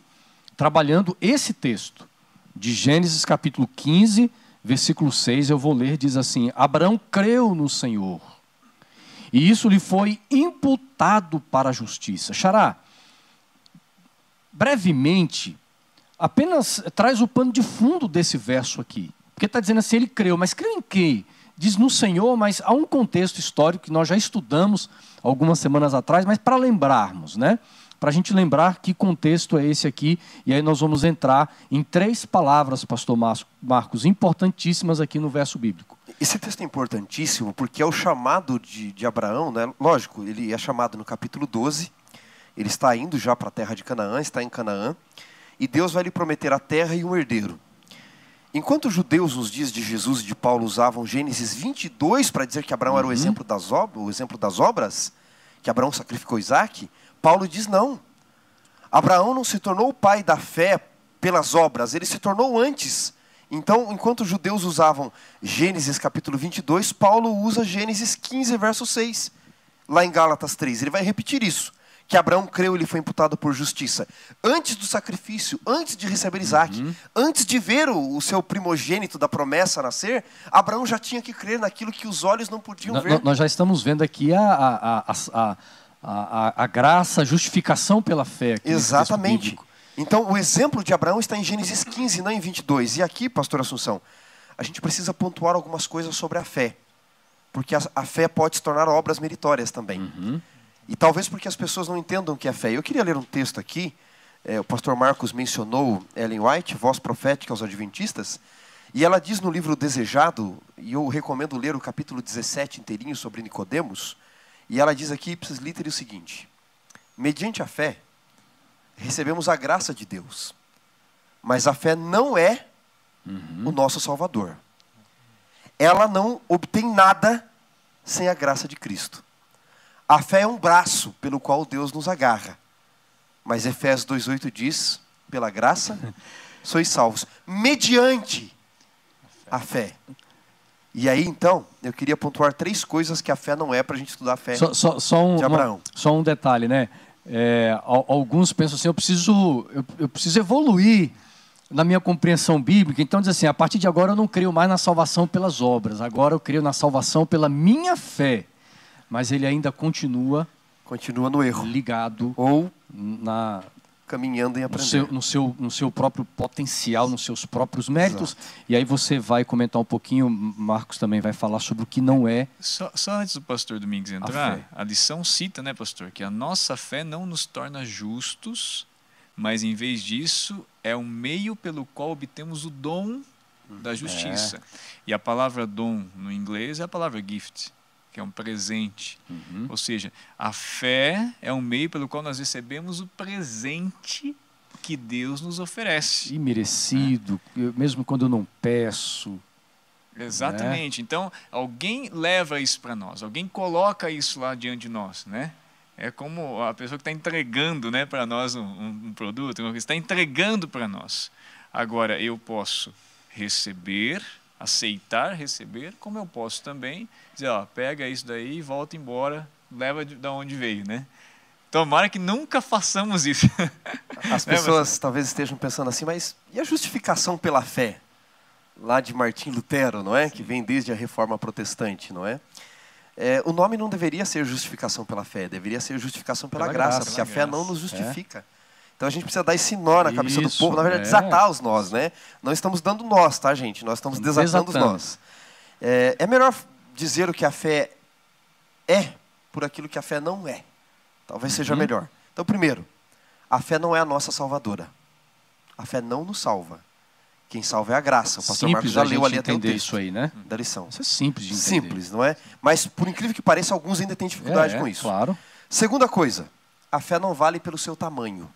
trabalhando esse texto, de Gênesis capítulo 15, versículo 6. Eu vou ler, diz assim: Abraão creu no Senhor, e isso lhe foi imputado para a justiça. Xará, brevemente, apenas traz o pano de fundo desse verso aqui. Porque está dizendo assim, ele creu, mas creu em quê? Diz no Senhor, mas há um contexto histórico que nós já estudamos algumas semanas atrás, mas para lembrarmos, né? Para a gente lembrar que contexto é esse aqui, e aí nós vamos entrar em três palavras, pastor Marcos, importantíssimas aqui no verso bíblico. Esse texto é importantíssimo porque é o chamado de, de Abraão, né? lógico, ele é chamado no capítulo 12, ele está indo já para a terra de Canaã, está em Canaã, e Deus vai lhe prometer a terra e um herdeiro. Enquanto os judeus nos dias de Jesus e de Paulo usavam Gênesis 22 para dizer que Abraão uhum. era o uhum. exemplo, das obras, o exemplo das obras, que Abraão sacrificou Isaac, Paulo diz não. Abraão não se tornou o pai da fé pelas obras, ele se tornou antes. Então, enquanto os judeus usavam Gênesis capítulo 22, Paulo usa Gênesis 15, verso 6, lá em Gálatas 3. Ele vai repetir isso que Abraão creu, ele foi imputado por justiça. Antes do sacrifício, antes de receber Isaac, uhum. antes de ver o, o, seu primogênito da promessa nascer, Abraão já tinha que crer naquilo que os olhos não podiam ver. Nós já estamos vendo aqui a, a, a, a, a graça, a justificação pela fé. Exatamente. Então, o exemplo de Abraão está em Gênesis 15, não em 22. E aqui, pastor Assunção, a gente precisa pontuar algumas coisas sobre a fé. Porque a, a fé pode se tornar obras meritórias também. Uhum. E talvez porque as pessoas não entendam o que é fé. Eu queria ler um texto aqui. É, o pastor Marcos mencionou Ellen White, voz profética aos adventistas. E ela diz no livro Desejado, e eu recomendo ler o capítulo 17 inteirinho sobre Nicodemos. E ela diz aqui, ipsis literal, o seguinte: Mediante a fé, recebemos a graça de Deus. Mas a fé não é uhum. o nosso Salvador. Ela não obtém nada sem a graça de Cristo. A fé é um braço pelo qual Deus nos agarra. Mas Efésios 2,8 diz: pela graça sois salvos, mediante a fé. E aí, então, eu queria pontuar três coisas que a fé não é para a gente estudar a fé só, só, só um, de Abraão. Uma, só um detalhe, né? É, alguns pensam assim, eu preciso, eu, eu preciso evoluir na minha compreensão bíblica. Então diz assim, a partir de agora eu não creio mais na salvação pelas obras, agora eu creio na salvação pela minha fé mas ele ainda continua continua no erro ligado ou na caminhando em aprender no seu, no seu, no seu próprio potencial, nos seus próprios méritos. Exato. E aí você vai comentar um pouquinho, Marcos também vai falar sobre o que não é. Só, só antes do pastor Domingos entrar, a, a, lição cita, né, pastor, que a nossa fé não nos torna justos, mas em vez disso é um meio pelo qual obtemos o dom da justiça. É. E a palavra dom no inglês é a palavra gift que é um presente. Uhum. Ou seja, a fé é um meio pelo qual nós recebemos o presente que Deus nos oferece. Imerecido, é. mesmo quando eu não peço. Exatamente. Né? Então, alguém leva isso para nós, alguém coloca isso lá diante de nós, né? É como a pessoa que está entregando né, para nós um, um produto, está entregando para nós. Agora, eu posso receber aceitar, receber, como eu posso também dizer, ó, pega isso daí e volta embora, leva de, de onde veio, né? Tomara que nunca façamos isso. As né, pessoas talvez estejam pensando assim, mas e a justificação pela fé? Lá de Martim Lutero, não é? Sim. Que vem desde a reforma protestante, não é? é? O nome não deveria ser justificação pela fé, deveria ser justificação pela, pela graça, graça, porque a fé não nos justifica. É. Então a gente precisa dar esse nó na cabeça Isso, do povo, na verdade, é. desatar os nós, né? Não estamos dando nós, tá, gente? Nós estamos desatando, desatando. os nós. É, é melhor dizer o que a fé é por aquilo que a fé não é. Talvez seja uhum. melhor. Então, primeiro, a fé não é a nossa salvadora. A fé não nos salva. Quem salva é a graça. O pastor simples Marcos já leu ali até o texto isso aí, né? da lição. Isso é simples de entender. Simples, não é? Mas, por incrível que pareça, alguns ainda têm dificuldade é, com isso. Claro. Segunda coisa, a fé não vale pelo seu tamanho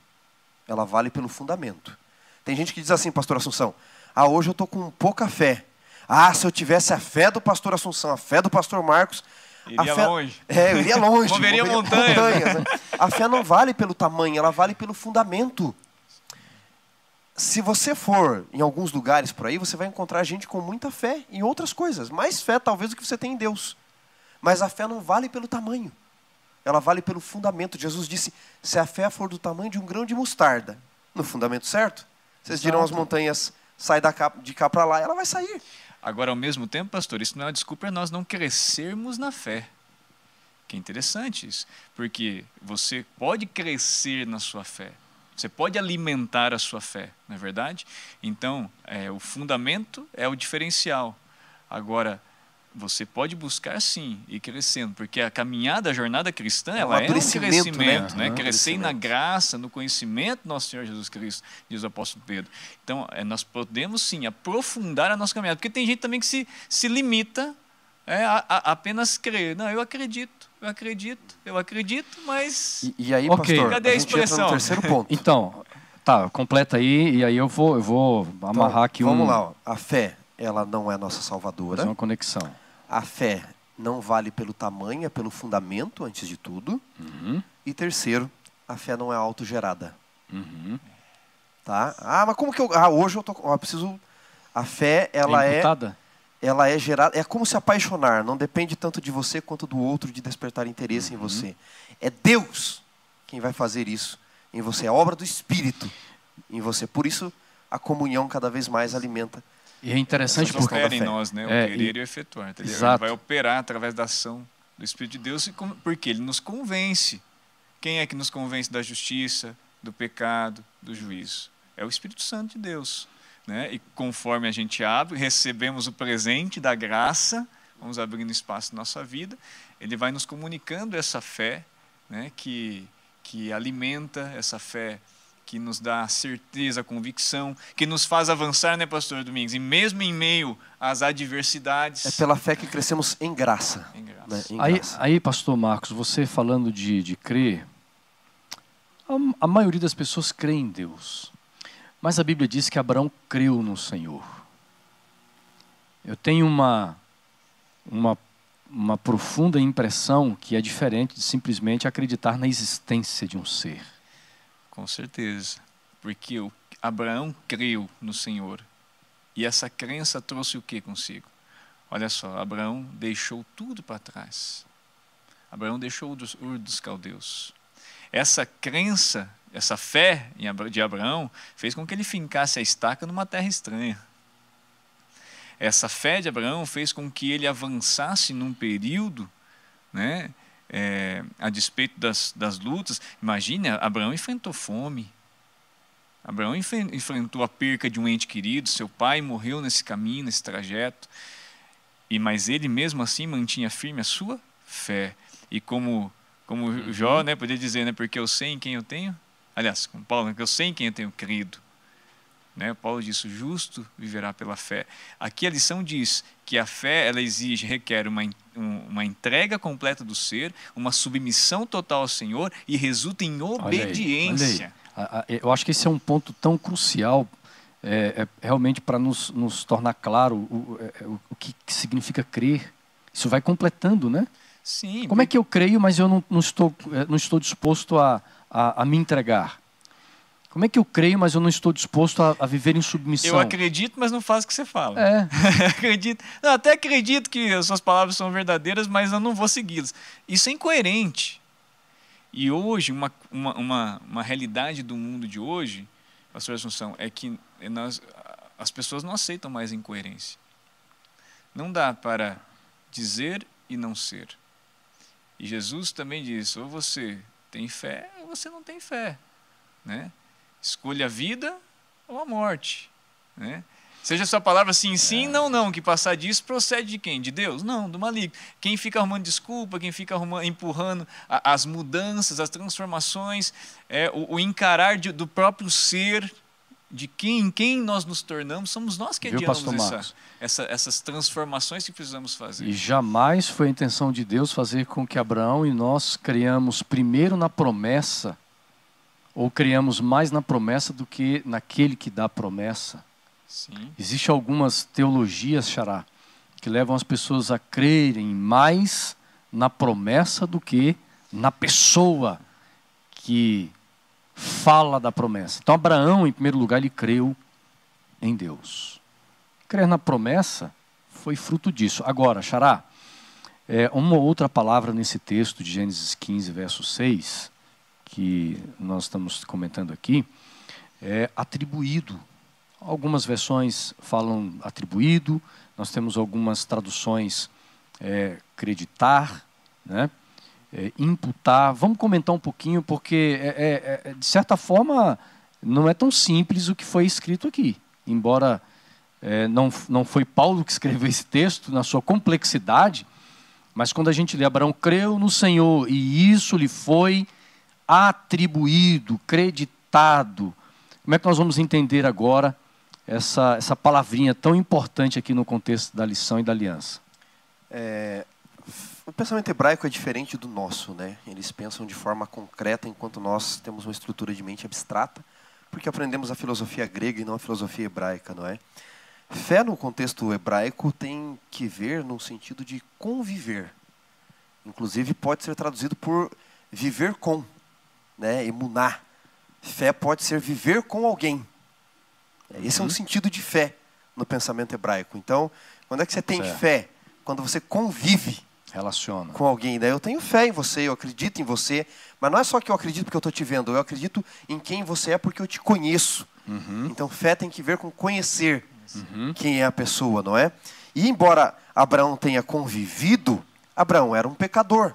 ela vale pelo fundamento. Tem gente que diz assim, pastor Assunção, ah, hoje eu estou com pouca fé. Ah, se eu tivesse a fé do pastor Assunção, a fé do pastor Marcos. Iria a fé... longe. É, eu iria longe. Moveria moveria montanhas. montanhas, né? A fé não vale pelo tamanho, ela vale pelo fundamento. Se você for em alguns lugares por aí, você vai encontrar gente com muita fé em outras coisas. Mais fé, talvez, do que você tem em Deus. Mas a fé não vale pelo tamanho. Ela vale pelo fundamento. Jesus disse: se a fé for do tamanho de um grão de mostarda, no fundamento certo, vocês dirão as montanhas, sai da cá- de cá para lá, ela vai sair. Agora, ao mesmo tempo, pastor, isso não é uma desculpa para nós não crescermos na fé. Que é interessante isso, porque você pode crescer na sua fé, você pode alimentar a sua fé, não é verdade? Então, é, o fundamento é o diferencial. Agora, você pode buscar sim e ir crescendo, porque a caminhada, a jornada cristã, É um ela é um amadurecimento, crescimento, né? né? Uhum. Crescer na graça, no conhecimento do nosso Senhor Jesus Cristo, diz o apóstolo Pedro. Então, é, nós podemos sim aprofundar a nossa caminhada, porque tem gente também que se, se limita é, a, a apenas crer. Não, eu acredito, eu acredito, eu acredito, mas. E, e aí, Ok. pastor, Cadê a gente entra no expressão? terceiro ponto. Então, tá, completa aí e aí eu vou, eu vou amarrar Então, aqui vamos um, lá, ó. a fé, ela não é nossa salvadora. fazer uma conexão. A fé não vale pelo tamanho, é pelo fundamento, antes de tudo. Uhum, E terceiro, a fé não é autogerada. uhum. Tá? Ah, mas como que eu. Ah, hoje eu tô. Eu preciso. A fé, ela é, imputada? ela é gerada. É como se apaixonar. Não depende tanto de você quanto do outro de despertar interesse Uhum. em você. É Deus quem vai fazer isso em você. É obra do Espírito em você. Por isso, a comunhão cada vez mais alimenta. E é interessante Essa Deus questão porque opera em nós, né? O É, querer e- e, o efetuar. Ele Exato. vai operar através da ação do Espírito de Deus, porque ele nos convence. Quem é que nos convence da justiça, do pecado, do juízo? É o Espírito Santo de Deus. Né? E conforme a gente abre, recebemos o presente da graça, vamos abrindo espaço na nossa vida, ele vai nos comunicando essa fé né? que, que alimenta essa fé que nos dá certeza, convicção, que nos faz avançar, né, pastor Domingos? E mesmo em meio às adversidades, É pela fé que crescemos em graça. em graça. Né? Em Aí, graça. aí, pastor Marcos, você falando de, de crer, a, a maioria das pessoas crê em Deus. Mas a Bíblia diz que Abraão creu no Senhor. Eu tenho uma, uma, uma profunda impressão que é diferente de simplesmente acreditar na existência de um ser. Com certeza. Porque o Abraão creu no Senhor. E essa crença trouxe o que consigo? Olha só, Abraão deixou tudo para trás. Abraão deixou o dos, Ur dos caldeus. Essa crença, essa fé de Abraão fez com que ele fincasse a estaca numa terra estranha. Essa fé de Abraão fez com que ele avançasse num período, né, é, a despeito das, das lutas. Imagine, Abraão enfrentou fome. Abraão enfrentou a perca de um ente querido, seu pai morreu nesse caminho, nesse trajeto. E mas ele mesmo assim mantinha firme a sua fé. E como como Jó, né, podia dizer, né, porque eu sei em quem eu tenho. Aliás, com Paulo, né, eu sei em quem eu tenho crido. Né? Paulo disse: o justo viverá pela fé. Aqui a lição diz que a fé ela exige, requer uma, um- uma entrega completa do ser, uma submissão total ao Senhor e resulta em Olha aí, obediência. olha aí. A- a- Eu acho que esse é um ponto tão crucial, é, é realmente para nos, nos tornar claro o, é, o, o que significa crer. Isso vai completando, né? Sim. Como é que eu creio, mas eu não, não estou, eh, não estou disposto a, a, a me entregar? Como é que eu creio, mas eu não estou disposto a, a viver em submissão? Eu acredito, mas não faço o que você fala. É, acredito. Não, até acredito que as suas palavras são verdadeiras, mas eu não vou segui-las. Isso é incoerente. E hoje, uma, uma, uma, uma realidade do mundo de hoje, pastor Assunção, é que nós, as pessoas não aceitam mais incoerência. Não dá para dizer e não ser. E Jesus também disse: ou você tem fé, ou você não tem fé. Né? Escolha a vida ou a morte. Né? Seja a sua palavra sim, sim, não, não. Que passar disso procede de quem? De Deus? Não, do maligno. Quem fica arrumando desculpa, quem fica arrumando, empurrando a- as mudanças, as transformações, é, o, o encarar de- do próprio ser, de quem, em quem nós nos tornamos, somos nós que Viu, adiamos essa, essa, essas transformações que precisamos fazer. e jamais foi a intenção de Deus fazer com que Abraão e nós criamos primeiro na promessa, ou criamos mais na promessa do que naquele que dá a promessa. Sim. Existem algumas teologias, Xará, que levam as pessoas a crerem mais na promessa do que na pessoa que fala da promessa. Então, Abraão, em primeiro lugar, ele creu em Deus. Crer na promessa foi fruto disso. Agora, Xará, é, uma outra palavra nesse texto de Gênesis 15, verso 6, que nós estamos comentando aqui, é atribuído. Algumas versões falam atribuído, nós temos algumas traduções é, creditar, né? É, imputar. Vamos comentar um pouquinho, porque, é, é, é, de certa forma, não é tão simples o que foi escrito aqui. Embora é, não, não foi Paulo que escreveu esse texto, na sua complexidade, mas quando a gente lê Abraão creu no Senhor e isso lhe foi atribuído, creditado. Como é que nós vamos entender agora essa, essa palavrinha tão importante aqui no contexto da lição e da aliança? É, o pensamento hebraico é diferente do nosso, né? Eles pensam de forma concreta, enquanto nós temos uma estrutura de mente abstrata, porque aprendemos a filosofia grega e não a filosofia hebraica, não é? Fé no contexto hebraico tem que ver no sentido de conviver. Inclusive pode ser traduzido por viver com, né? Emunar. Fé pode ser viver com alguém. Esse uhum. é um sentido de fé no pensamento hebraico. Então, quando é que você tem certo. fé? Quando você convive relaciona com alguém. Daí eu tenho fé em você, eu acredito em você, mas não é só que eu acredito porque eu estou te vendo, eu acredito em quem você é porque eu te conheço. Uhum. Então fé tem que ver com conhecer uhum. quem é a pessoa, não é? E embora Abraão tenha convivido, Abraão era um pecador.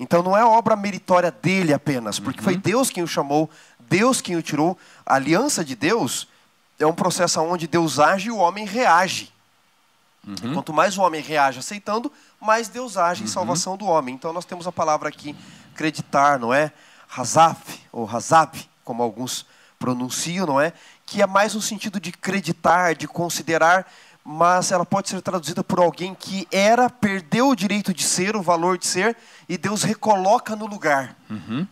Então não é obra meritória dele apenas, porque uhum. foi Deus quem o chamou, Deus quem o tirou. A aliança de Deus é um processo onde Deus age e o homem reage. Uhum. Quanto mais o homem reage aceitando, mais Deus age em uhum. salvação do homem. Então nós temos a palavra aqui, acreditar, não é? Hazaf, ou Hazab, como alguns pronunciam, não é? Que é mais no sentido de acreditar, de considerar, mas ela pode ser traduzida por alguém que era, perdeu o direito de ser, o valor de ser, e Deus recoloca no lugar. Uhum.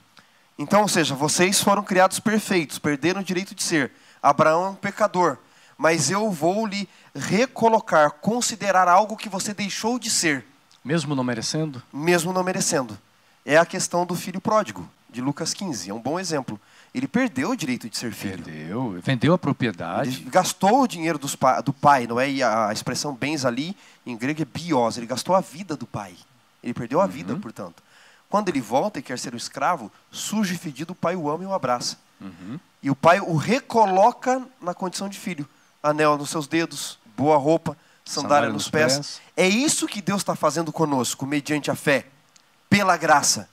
Então, ou seja, vocês foram criados perfeitos, perderam o direito de ser. Abraão é um pecador mas eu vou lhe recolocar, considerar algo que você deixou de ser. Mesmo não merecendo? Mesmo não merecendo. É a questão do filho pródigo, de Lucas 15. É um bom exemplo. Ele perdeu o direito de ser filho. Perdeu, vendeu a propriedade. Ele gastou o dinheiro pa do pai, não é? E a expressão bens ali, em grego, é bios. Ele gastou a vida do pai. Ele perdeu a uhum. vida, portanto. Quando ele volta e quer ser um escravo, surge fedido, o pai o ama e o abraça. Uhum. E o pai o recoloca na condição de filho anel nos seus dedos, boa roupa, sandália, sandália nos, nos pés. pés. É isso que Deus está fazendo conosco, mediante a fé, pela graça.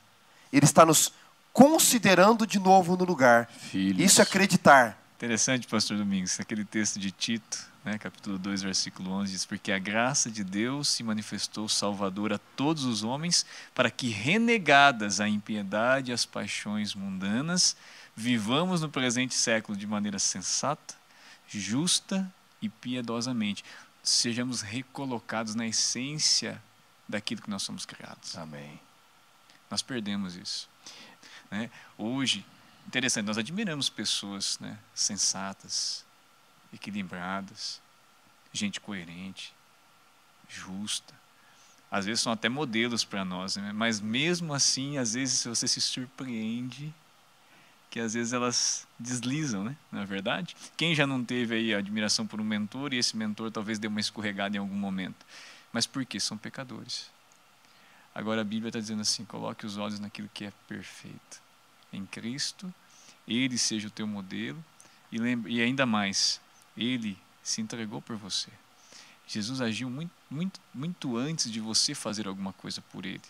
Ele está nos considerando de novo no lugar. Filhos. Isso é acreditar. Interessante, pastor Domingos, aquele texto de Tito, né, capítulo 2, versículo 11, diz: Porque a graça de Deus se manifestou salvadora a todos os homens, para que, renegadas a impiedade e as paixões mundanas, vivamos no presente século de maneira sensata, justa e piedosamente. Sejamos recolocados na essência daquilo que nós somos criados. Amém. Nós perdemos isso. Né? Hoje, interessante, nós admiramos pessoas né, sensatas, equilibradas, gente coerente, justa. Às vezes são até modelos para nós, né? mas mesmo assim, às vezes você se surpreende que às vezes elas deslizam, né? Na é verdade, quem já não teve aí admiração por um mentor e esse mentor talvez deu uma escorregada em algum momento, mas por quê? São pecadores. Agora a Bíblia está dizendo assim: coloque os olhos naquilo que é perfeito, em Cristo. Ele seja o teu modelo e, lembre, e ainda mais, Ele se entregou por você. Jesus agiu muito, muito, muito antes de você fazer alguma coisa por Ele.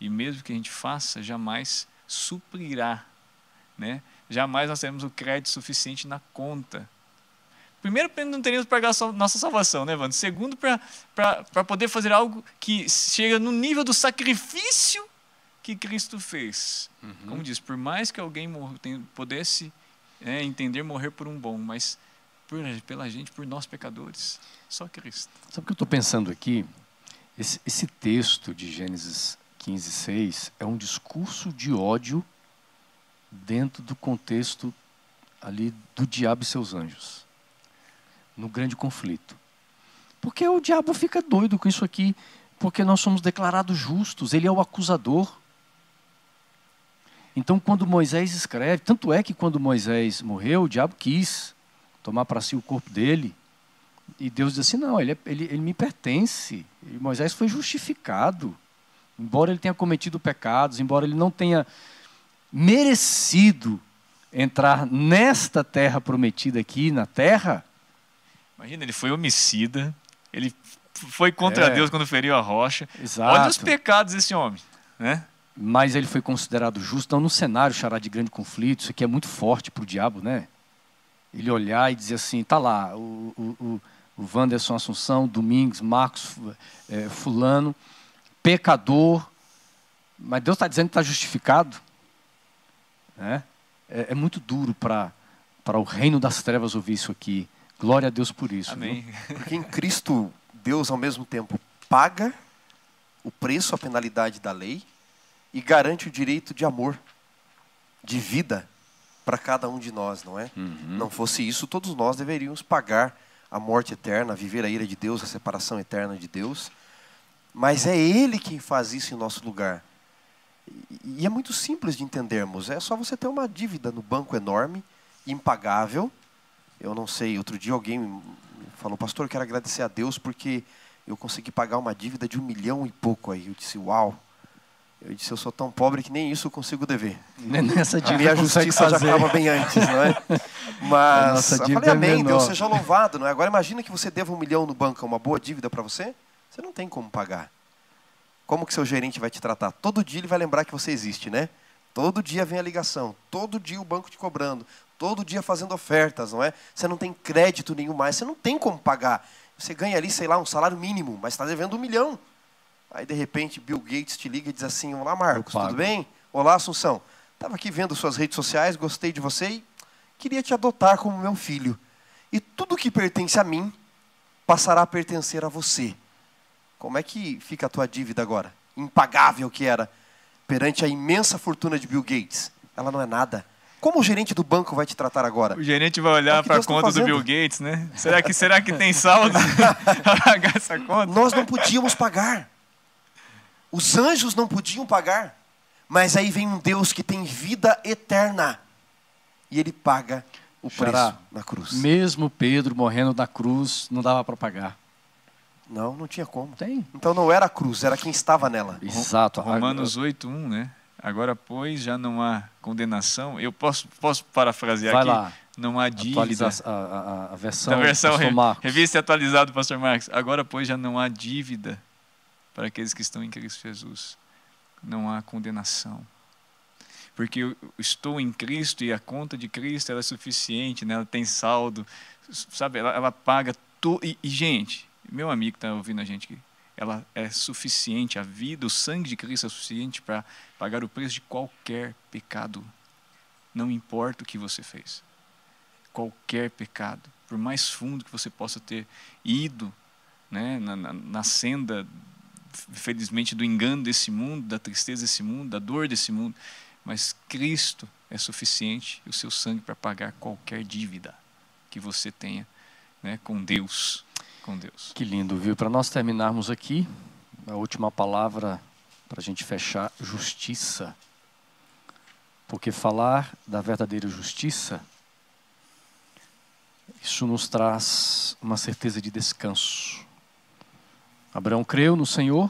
E mesmo que a gente faça, jamais suprirá né? Jamais nós teremos o crédito suficiente na conta. Primeiro, não teríamos para nossa salvação, né, Evandro? Segundo, para poder fazer algo que chega no nível do sacrifício que Cristo fez. Uhum. Como diz, por mais que alguém pudesse é, entender morrer por um bom, mas por, pela gente, por nós pecadores, só Cristo. Sabe o que eu estou pensando aqui? Esse, esse texto de Gênesis 15, 6 é um discurso de ódio dentro do contexto ali do diabo e seus anjos. No grande conflito. Porque o diabo fica doido com isso aqui, porque nós somos declarados justos, ele é o acusador. Então, quando Moisés escreve, tanto é que quando Moisés morreu, o diabo quis tomar para si o corpo dele. E Deus disse assim: não, ele, é, ele, ele me pertence. E Moisés foi justificado. Embora ele tenha cometido pecados, embora ele não tenha merecido entrar nesta terra prometida aqui na terra. Imagina, ele foi homicida, ele foi contra é. Deus quando feriu a rocha. Exato. Olha os pecados desse homem, né? Mas ele foi considerado justo, não no cenário xará de grande conflito, isso aqui é muito forte para o diabo, né? Ele olhar e dizer assim, tá lá, o, o, o Wanderson Assunção, Domingos, Marcos, é, fulano, pecador, mas Deus está dizendo que está justificado. Né? É, é muito duro para o reino das trevas ouvir isso aqui. Glória a Deus por isso. Amém. Viu? Porque em Cristo, Deus ao mesmo tempo paga o preço, a penalidade da lei e garante o direito de amor, de vida para cada um de nós, não é? Uhum. Não fosse isso, todos nós deveríamos pagar a morte eterna, viver a ira de Deus, a separação eterna de Deus. Mas é Ele quem faz isso em nosso lugar. E é muito simples de entendermos. É só você ter uma dívida no banco enorme, impagável. Eu não sei, outro dia alguém me falou, pastor, eu quero agradecer a Deus porque eu consegui pagar uma dívida de um milhão e pouco aí. Eu disse, uau. Eu disse, eu sou tão pobre que nem isso eu consigo dever. Nessa dívida a minha justiça já acaba bem antes, não é? Mas eu falei, amém, é Deus seja louvado, não é? Agora imagina que você deva um milhão no banco, é uma boa dívida para você? Você não tem como pagar. Como que seu gerente vai te tratar? Todo dia ele vai lembrar que você existe, né? Todo dia vem a ligação, todo dia o banco te cobrando, todo dia fazendo ofertas, não é? Você não tem crédito nenhum mais, você não tem como pagar. Você ganha ali, sei lá, um salário mínimo, mas está devendo um milhão. Aí de repente Bill Gates te liga e diz assim: Olá Marcos, tudo bem? Olá Assunção. Estava aqui vendo suas redes sociais, gostei de você e queria te adotar como meu filho. E tudo que pertence a mim passará a pertencer a você. Como é que fica a tua dívida agora? Impagável que era perante a imensa fortuna de Bill Gates. Ela não é nada. Como o gerente do banco vai te tratar agora? O gerente vai olhar é para a conta tá do Bill Gates, né? Será que, será que tem saldo para pagar essa conta? Nós não podíamos pagar. Os anjos não podiam pagar. Mas aí vem um Deus que tem vida eterna. E ele paga o preço na cruz. Mesmo Pedro morrendo na cruz, não dava para pagar. Não, não tinha como. Tem. Então não era a cruz, era quem estava nela. Exato. Romanos 8:1, né? Agora, pois, já não há condenação. Eu posso, posso parafrasear Vai aqui? Lá. Não há dívida. A, a, a versão, da versão re, revista atualizada, Pastor Marcos. Agora, pois, já não há dívida para aqueles que estão em Cristo Jesus. Não há condenação. Porque eu estou em Cristo e a conta de Cristo é suficiente, né? ela tem saldo, sabe? Ela, ela paga. Tu, e, e, gente, meu amigo que está ouvindo a gente aqui, ela é suficiente, a vida, o sangue de Cristo é suficiente para pagar o preço de qualquer pecado. Não importa o que você fez. Qualquer pecado, por mais fundo que você possa ter ido né, na, na, na senda, felizmente, do engano desse mundo, da tristeza desse mundo, da dor desse mundo, mas Cristo é suficiente, o seu sangue, para pagar qualquer dívida que você tenha né, com Deus com Deus. Que lindo, viu? Para nós terminarmos aqui, a última palavra para a gente fechar: justiça. Porque falar da verdadeira justiça, isso nos traz uma certeza de descanso. Abraão creu no Senhor,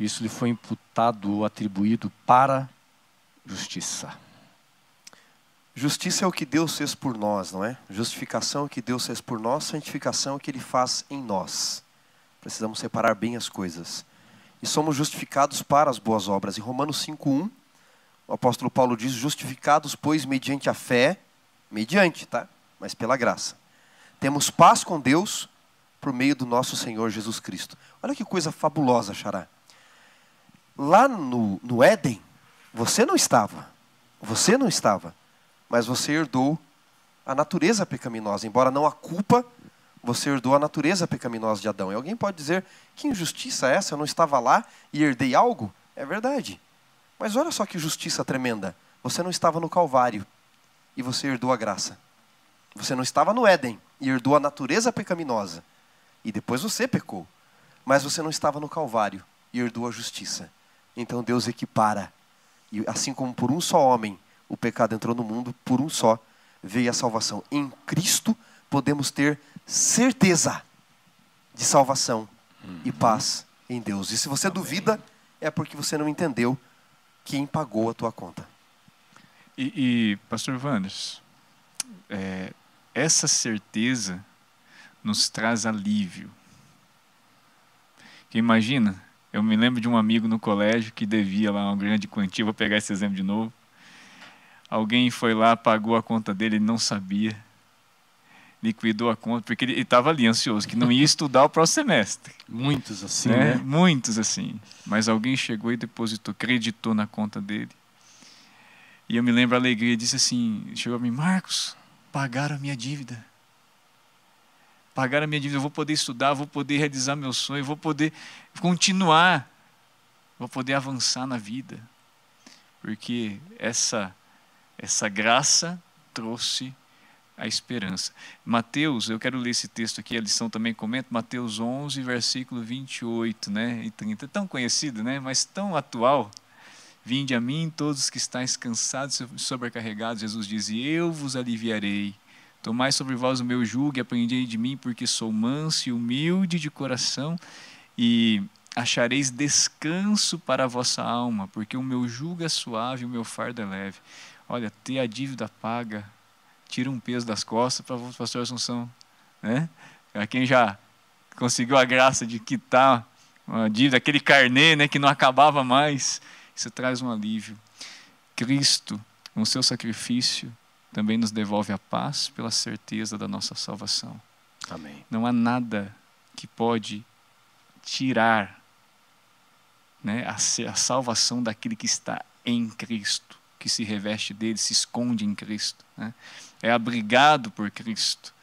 isso lhe foi imputado ou atribuído para justiça. Justiça é o que Deus fez por nós, não é? Justificação é o que Deus fez por nós, santificação é o que Ele faz em nós. Precisamos separar bem as coisas. E somos justificados para as boas obras. Em Romanos 5,1, o apóstolo Paulo diz: Justificados, pois, mediante a fé, mediante, tá? Mas pela graça. Temos paz com Deus por meio do nosso Senhor Jesus Cristo. Olha que coisa fabulosa, Xará. Lá no, no Éden, você não estava. Você não estava mas você herdou a natureza pecaminosa. Embora não a culpa, você herdou a natureza pecaminosa de Adão. E alguém pode dizer: que injustiça é essa? Eu não estava lá e herdei algo? É verdade. Mas olha só que justiça tremenda. Você não estava no Calvário e você herdou a graça. Você não estava no Éden e herdou a natureza pecaminosa. E depois você pecou. Mas você não estava no Calvário e herdou a justiça. Então Deus equipara. E assim como por um só homem o pecado entrou no mundo, por um só veio a salvação. Em Cristo podemos ter certeza de salvação uhum. e paz em Deus. E se você Amém. duvida, é porque você não entendeu quem pagou a tua conta. E, e Pastor Vanders, é, essa certeza nos traz alívio. Que imagina, eu me lembro de um amigo no colégio que devia lá uma grande quantia, vou pegar esse exemplo de novo. Alguém foi lá, pagou a conta dele, ele não sabia. Liquidou a conta, porque ele estava ali ansioso, que não ia estudar o próximo semestre. Muitos assim, né? né? Muitos assim. Mas alguém chegou e depositou, acreditou na conta dele. E eu me lembro a alegria, disse assim, chegou a mim, Marcos, pagaram a minha dívida. Pagaram a minha dívida, eu vou poder estudar, vou poder realizar meu sonho, vou poder continuar, vou poder avançar na vida. Porque essa essa graça trouxe a esperança. Mateus, eu quero ler esse texto aqui, a lição também comenta, Mateus 11, versículo 28 né, e 30. Tão conhecido, né, mas tão atual. Vinde a mim todos que estáis cansados e sobrecarregados, Jesus diz, e eu vos aliviarei. Tomai sobre vós o meu jugo e aprendei de mim, porque sou manso e humilde de coração, e achareis descanso para a vossa alma, porque o meu jugo é suave e o meu fardo é leve. Olha, ter a dívida paga tira um peso das costas para o pastor Assunção. Né? Para quem já conseguiu a graça de quitar uma dívida, aquele carnê né, que não acabava mais, isso traz um alívio. Cristo, com seu sacrifício, também nos devolve a paz pela certeza da nossa salvação. Amém. Não há nada que pode tirar né, a, a salvação daquele que está em Cristo, que se reveste dele, se esconde em Cristo. Né? É abrigado por Cristo.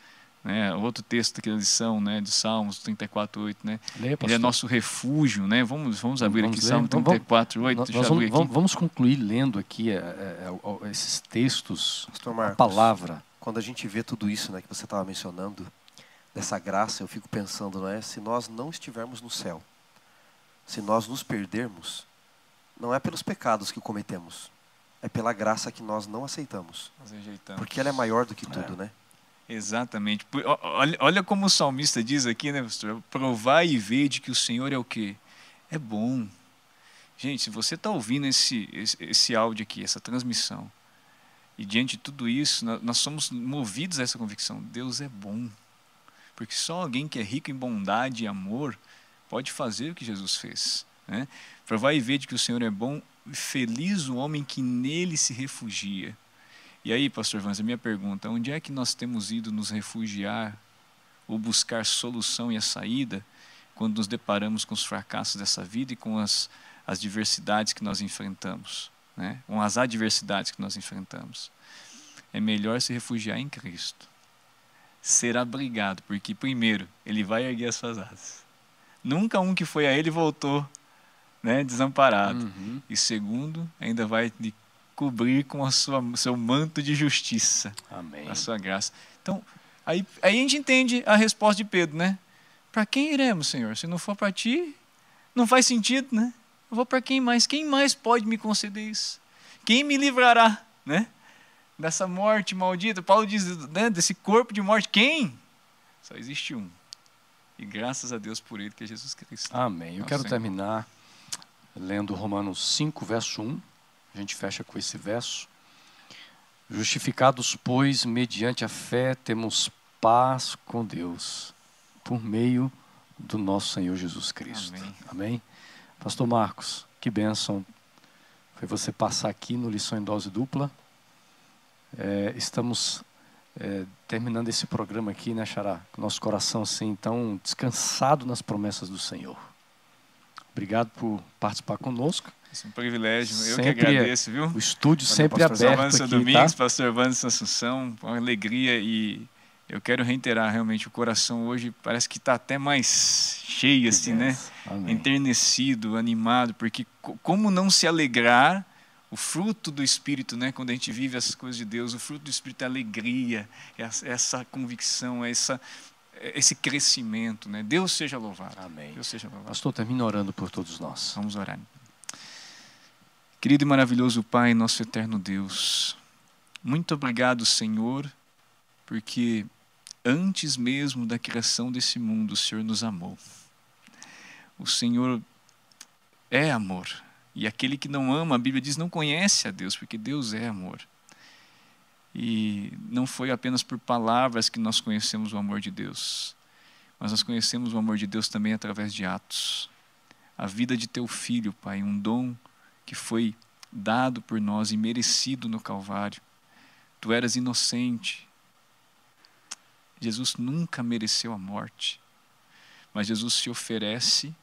Né? Outro texto da lição, né, de Salmos 34, 8, né? Leia, Ele é nosso refúgio, né? Vamos, vamos abrir vamos aqui ler. Salmo 34, 8. Nós, nós vamos, aqui. vamos, concluir lendo aqui é, é, é, esses textos, Marcos, a palavra. Quando a gente vê tudo isso né, que você estava mencionando, dessa graça, eu fico pensando, não é? Se nós não estivermos no céu, se nós nos perdermos, não é pelos pecados que cometemos, é pela graça que nós não aceitamos. Porque ela é maior do que tudo, é. né? Exatamente. Olha, olha como o salmista diz aqui, né, pastor? Provar e ver de que o Senhor é o quê? É bom. Gente, se você está ouvindo esse, esse, esse, áudio aqui, essa transmissão, e diante de tudo isso, nós, nós somos movidos a essa convicção: Deus é bom. Porque só alguém que é rico em bondade e amor pode fazer o que Jesus fez. Né? Provar e ver de que o Senhor é bom, feliz o homem que nele se refugia. E aí, pastor Vans, a minha pergunta, onde é que nós temos ido nos refugiar ou buscar solução e a saída quando nos deparamos com os fracassos dessa vida e com as, as diversidades que nós enfrentamos, né? com as adversidades que nós enfrentamos? É melhor se refugiar em Cristo, ser abrigado, porque primeiro, ele vai erguer as suas asas. Nunca um que foi a ele voltou né, desamparado. Uhum. E segundo, ainda vai lhe cobrir com a sua seu manto de justiça. Amém. A sua graça. Então, aí, aí a gente entende a resposta de Pedro, né? Para quem iremos, Senhor? Se não for para ti, não faz sentido, né? Eu vou para quem mais? Quem mais pode me conceder isso? Quem me livrará, né? Dessa morte maldita. Paulo diz, né, desse corpo de morte, quem? Só existe um. E graças a Deus por ele, que é Jesus Cristo. Amém. Eu quero Senhor. terminar lendo Romanos 5, verso 1. A gente fecha com esse verso. Justificados, pois, mediante a fé, temos paz com Deus, por meio do nosso Senhor Jesus Cristo. Amém. Amém? Pastor Marcos, que bênção foi você passar aqui no Lição em Dose Dupla. É, estamos é, terminando esse programa aqui, né, Xará? Nosso coração assim, tão descansado nas promessas do Senhor. Obrigado por participar conosco. É um privilégio, eu sempre que agradeço, viu? O estúdio sempre aberto Pastor aqui, Domingos, tá? Pastor Vanessa Assunção, uma alegria e eu quero reiterar realmente o coração hoje parece que está até mais cheio assim, né? Amém. Enternecido, animado, porque como não se alegrar o fruto do Espírito, né? quando a gente vive as coisas de Deus, o fruto do Espírito é alegria, é essa convicção, é essa, esse crescimento. Né? Deus seja louvado. Amém. Deus seja louvado. Pastor, termina orando por todos nós. Vamos orar. Querido e maravilhoso Pai, nosso eterno Deus, muito obrigado, Senhor, porque antes mesmo da criação desse mundo, o Senhor nos amou. O Senhor é amor. E aquele que não ama, a Bíblia diz, não conhece a Deus, porque Deus é amor. E não foi apenas por palavras que nós conhecemos o amor de Deus, mas nós conhecemos o amor de Deus também através de atos. A vida de teu filho, Pai, um dom que foi dado por nós e merecido no Calvário. Tu eras inocente. Jesus nunca mereceu a morte, mas Jesus se oferece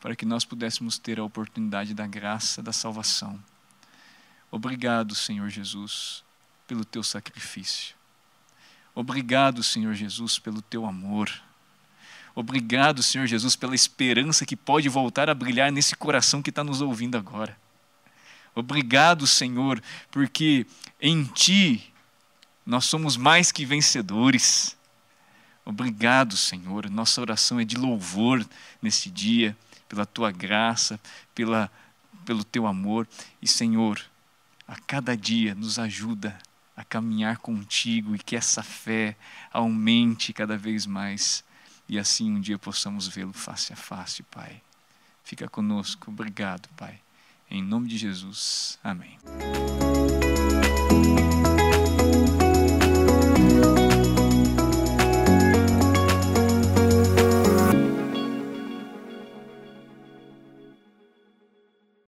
para que nós pudéssemos ter a oportunidade da graça da salvação. Obrigado, Senhor Jesus, pelo teu sacrifício. Obrigado, Senhor Jesus, pelo teu amor. Obrigado, Senhor Jesus, pela esperança que pode voltar a brilhar nesse coração que está nos ouvindo agora. Obrigado, Senhor, porque em Ti nós somos mais que vencedores. Obrigado, Senhor. Nossa oração é de louvor nesse dia pela tua graça, pela, pelo teu amor. E, Senhor, a cada dia nos ajuda a caminhar contigo e que essa fé aumente cada vez mais e assim um dia possamos vê-lo face a face, Pai. Fica conosco. Obrigado, Pai. Em nome de Jesus. Amém.